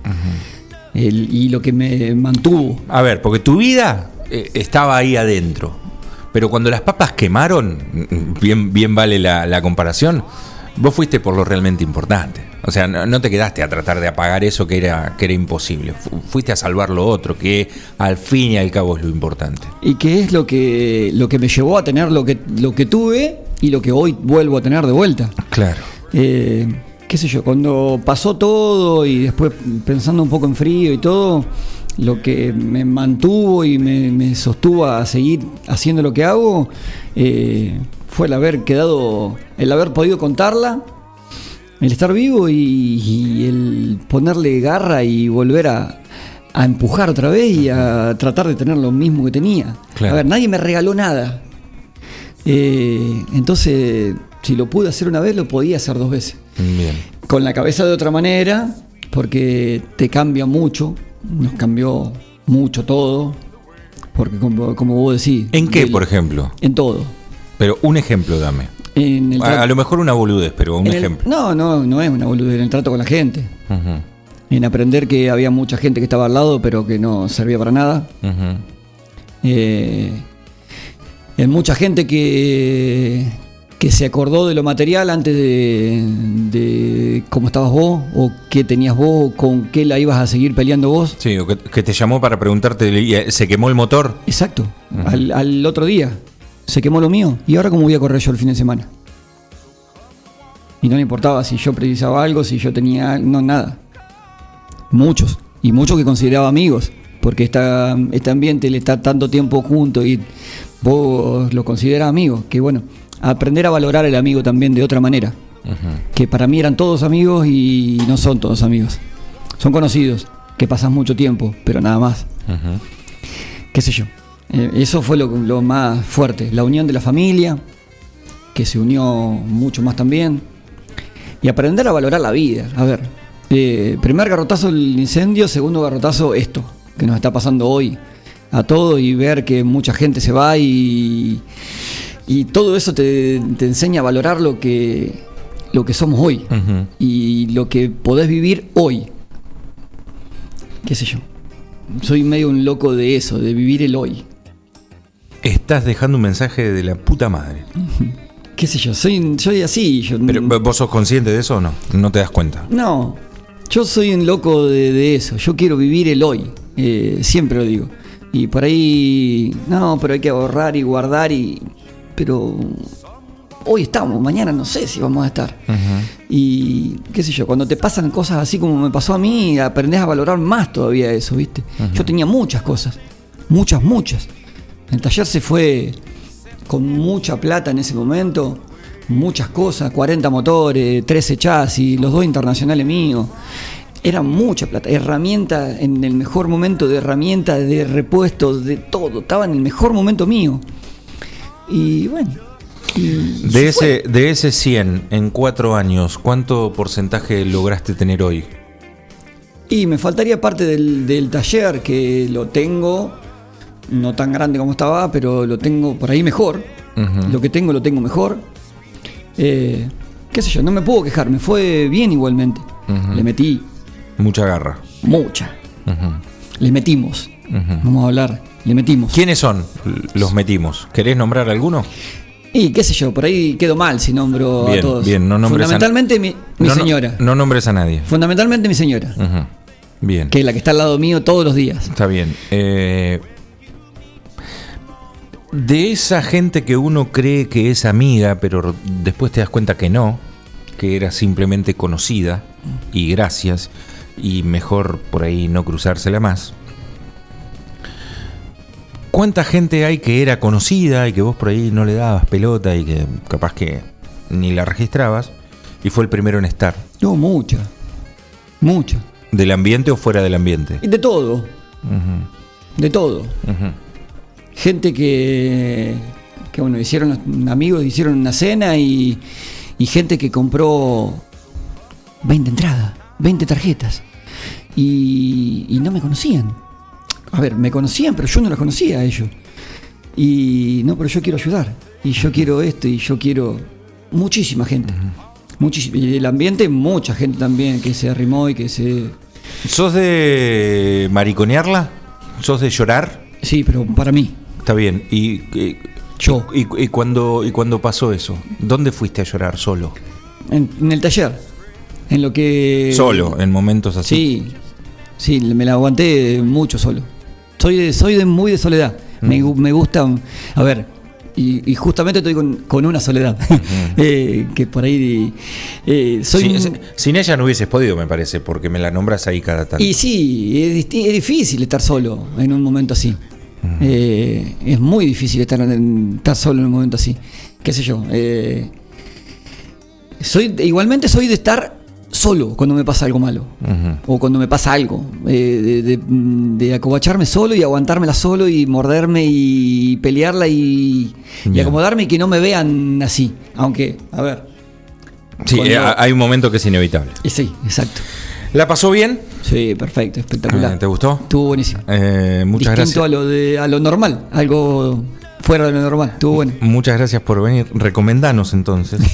El- y lo que me mantuvo. A ver, porque tu vida eh, estaba ahí adentro. Pero cuando las papas quemaron, mm, bien, bien vale la, la comparación, vos fuiste por lo realmente importante. O sea, no, no te quedaste a tratar de apagar eso que era, que era imposible. Fu- Fuiste a salvar lo otro, que al fin y al cabo es lo importante. Y que es lo que, lo que me llevó a tener lo que, lo que tuve y lo que hoy vuelvo a tener de vuelta. Claro. Eh, qué sé yo, cuando pasó todo y después pensando un poco en frío y todo, lo que me mantuvo y me, me sostuvo a seguir haciendo lo que hago eh, fue el haber quedado, el haber podido contarla, el estar vivo y, y el ponerle garra y volver a, a empujar otra vez y a tratar de tener lo mismo que tenía. Claro. A ver, nadie me regaló nada. Eh, entonces, si lo pude hacer una vez, lo podía hacer dos veces. Bien. Con la cabeza de otra manera, porque te cambia mucho, nos cambió mucho todo, porque como, como vos decís... ¿En qué, por ejemplo? En todo. Pero un ejemplo dame. En el A, lo mejor una boludez, pero un el- ejemplo. no, no, no es una boludez, en el trato con la gente. En aprender que había mucha gente que estaba al lado, pero que no servía para nada. Eh, en mucha gente que, que se acordó de lo material antes de, de cómo estabas vos, o qué tenías vos, o con qué la ibas a seguir peleando vos. Sí, o que, que te llamó para preguntarte, ¿y, eh, ¿se quemó el motor? Exacto. al, al otro día se quemó lo mío. ¿Y ahora cómo voy a correr yo el fin de semana? Y no le importaba si yo precisaba algo, si yo tenía no nada. Muchos. Y muchos que consideraba amigos. Porque esta, este ambiente le está tanto tiempo junto y vos lo consideras amigo. Que bueno, aprender a valorar el amigo también de otra manera. Que para mí eran todos amigos y no son todos amigos. Son conocidos. que pasas mucho tiempo, pero nada más. Qué sé yo. Eh, eso fue lo, lo más fuerte. La unión de la familia, que se unió mucho más también. Y aprender a valorar la vida. A ver, eh, primer garrotazo el incendio, segundo garrotazo esto, que nos está pasando hoy a todo y ver que mucha gente se va y, y todo eso te, te enseña a valorar lo que, lo que somos hoy y lo que podés vivir hoy. ¿Qué sé yo? Soy medio un loco de eso, de vivir el hoy. Estás dejando un mensaje de la puta madre. ¿Qué sé yo? Soy, soy así. Yo, Pero vos sos consciente de eso o no? No te das cuenta. No, yo soy un loco de, de eso. Yo quiero vivir el hoy. Eh, siempre lo digo. Y por ahí, no, pero hay que ahorrar y guardar y... Pero hoy estamos, mañana no sé si vamos a estar. Y qué sé yo, cuando te pasan cosas así como me pasó a mí, aprendés a valorar más todavía eso, ¿viste? Yo tenía muchas cosas, muchas, muchas. El taller se fue con mucha plata en ese momento, muchas cosas, 40 motores, 13 chasis, los dos internacionales míos. Era mucha plata, herramienta en el mejor momento de herramienta, de repuestos, de todo. Estaba en el mejor momento mío. Y bueno, De ese, de ese 100 en cuatro años, ¿cuánto porcentaje lograste tener hoy? Y me faltaría parte del, del taller que lo tengo, no tan grande como estaba, pero lo tengo por ahí mejor. Lo que tengo lo tengo mejor. Eh, qué sé yo, no me puedo quejar, me fue bien igualmente. Le metí Mucha garra. mucha, le metimos. Vamos a hablar, le metimos. ¿Quiénes son los metimos? ¿Querés nombrar alguno? Y qué sé yo, por ahí quedo mal si nombro Bien, a todos. bien, no nombres a- Fundamentalmente mi, mi No, señora. No, nombres a nadie. Fundamentalmente mi señora. Bien. que es la que está al lado mío todos los días. Está bien. Eh, de esa gente que uno cree que es amiga, pero después te das cuenta que no, que era simplemente conocida, y gracias, y mejor por ahí no cruzársela más. ¿Cuánta gente hay que era conocida y que vos por ahí no le dabas pelota y que capaz que ni la registrabas y fue el primero en estar? No, mucha. Mucha. ¿Del ambiente o fuera del ambiente? Y de todo, de todo. Gente que, que bueno, hicieron amigos, hicieron una cena y, y gente que compró 20 entradas, 20 tarjetas. Y, y no me conocían. A ver, me conocían, pero yo no los conocía a ellos. Y no, pero yo quiero ayudar. Y yo quiero esto, y yo quiero muchísima gente. Y el ambiente, mucha gente también que se arrimó y que se. ¿Sos de mariconearla? ¿Sos de llorar? Sí, pero para mí. Está bien. ¿Y, y- Yo. ¿Y, y cuando, ¿Y cuando pasó eso? ¿Dónde fuiste a llorar solo? En, en el taller. En lo que. Solo, en momentos así. Sí, sí, me la aguanté mucho solo. Soy de, soy de muy de soledad. Me, gu- me gusta, a ver, y, y justamente estoy con, con una soledad. Eh, que por ahí eh, soy. Un- es- sin ella no hubieses podido, me parece, porque me la nombras ahí cada tanto. y sí, es difícil estar solo en un momento así. Eh, es muy difícil estar, en- estar solo en un momento así. ¿Qué sé yo? eh, soy, igualmente soy de estar solo cuando me pasa algo malo. O cuando me pasa algo, eh, de, de- de acobacharme solo y aguantármela solo y morderme y pelearla y, acomodarme y que no me vean así. Aunque, a ver. Sí, cuando- eh, hay un momento que es inevitable. y sí, exacto. ¿La pasó bien? Sí, perfecto, espectacular. Eh, ¿Te gustó? Estuvo buenísimo. Eh, muchas Distinto gracias. a lo de a lo normal, algo fuera de lo normal. Estuvo bueno. Muchas gracias por venir. Recomendanos entonces.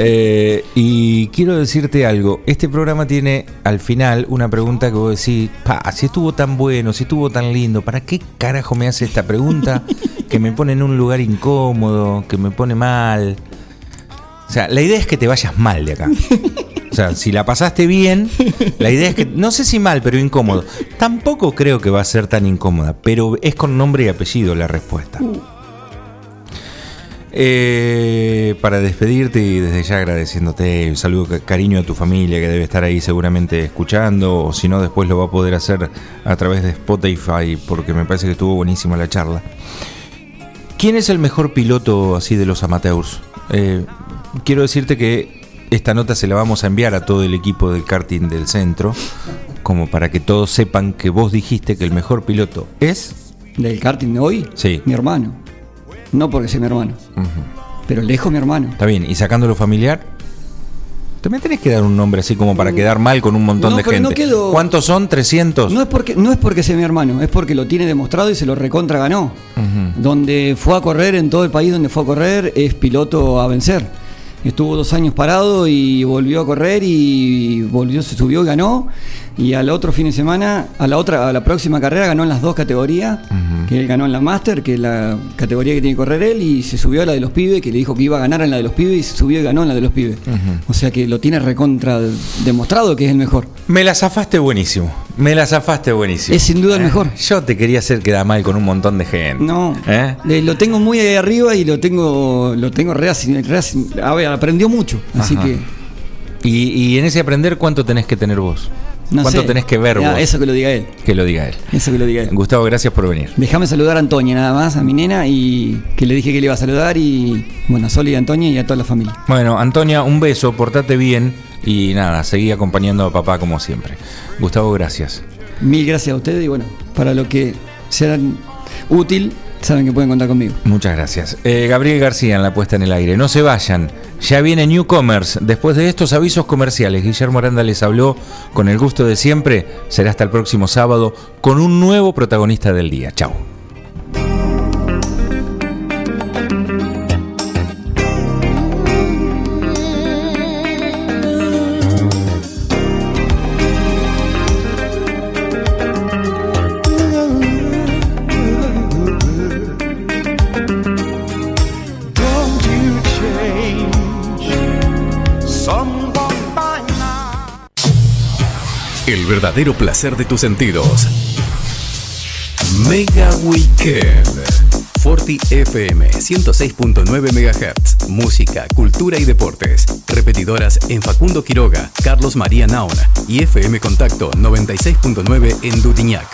Eh, y quiero decirte algo. Este programa tiene al final una pregunta que vos decís, pa, si estuvo tan bueno, si estuvo tan lindo, ¿para qué carajo me hace esta pregunta que me pone en un lugar incómodo, que me pone mal? O sea, la idea es que te vayas mal de acá. O sea, si la pasaste bien, la idea es que, no sé si mal, pero incómodo. Tampoco creo que va a ser tan incómoda, pero es con nombre y apellido la respuesta. Eh, para despedirte y desde ya agradeciéndote, saludo ca- cariño a tu familia que debe estar ahí seguramente escuchando, o si no, después lo va a poder hacer a través de Spotify, porque me parece que estuvo buenísima la charla. ¿Quién es el mejor piloto así de los amateurs? Eh, quiero decirte que esta nota se la vamos a enviar a todo el equipo del karting del centro como para que todos sepan que vos dijiste que el mejor piloto es. ¿Del karting de hoy? Sí. Mi hermano. No porque sea mi hermano. Pero lejos mi hermano. Está bien, y sacándolo familiar. También tenés que dar un nombre así como para quedar mal con un montón No, de gente. no quedo- ¿Cuántos son? ¿300? No es porque no es porque sea mi hermano, es porque lo tiene demostrado y se lo recontra ganó. Donde fue a correr en todo el país donde fue a correr es piloto a vencer. Estuvo dos años parado y volvió a correr y volvió, se subió y ganó. Y al otro fin de semana, a la otra, a la próxima carrera ganó en las dos categorías, que él ganó en la Master, que es la categoría que tiene que correr él, y se subió a la de los pibes, que le dijo que iba a ganar en la de los pibes y se subió y ganó en la de los pibes. O sea que lo tiene recontra demostrado que es el mejor. Me la zafaste buenísimo. Me la zafaste buenísimo. Es sin duda el Eh, mejor. Yo te quería hacer quedar mal con un montón de gente. No. ¿Eh? Le- lo tengo muy ahí arriba y lo tengo lo tengo re re a ver, aprendió mucho, así Ajá. que Y, y en ese aprender, ¿cuánto tenés que tener vos? No ¿Cuánto sé. tenés que ver Ya, vos? Eso que lo diga él. Que lo diga él. Eso que lo diga él. Gustavo, gracias por venir. Déjame saludar a Antonia nada más, a mi nena y que le dije que le iba a saludar y bueno, a Sol y a Antonia y a toda la familia. Bueno, Antonia, un beso, portate bien y nada, seguí acompañando a papá como siempre. Gustavo, gracias. Mil gracias a ustedes y bueno, para lo que sean útil, saben que pueden contar conmigo. Muchas gracias. Eh, Gabriel García en la puesta en el aire. No se vayan. Ya viene Newcomers. Después de estos avisos comerciales, Guillermo Aranda les habló con el gusto de siempre. Será hasta el próximo sábado con un nuevo protagonista del día. Chao. Verdadero placer de tus sentidos. Mega Weekend. Forti FM 106.9 MHz. Música, cultura y deportes. Repetidoras en Facundo Quiroga, Carlos María Naona y FM Contacto 96.9 en Dudiñac.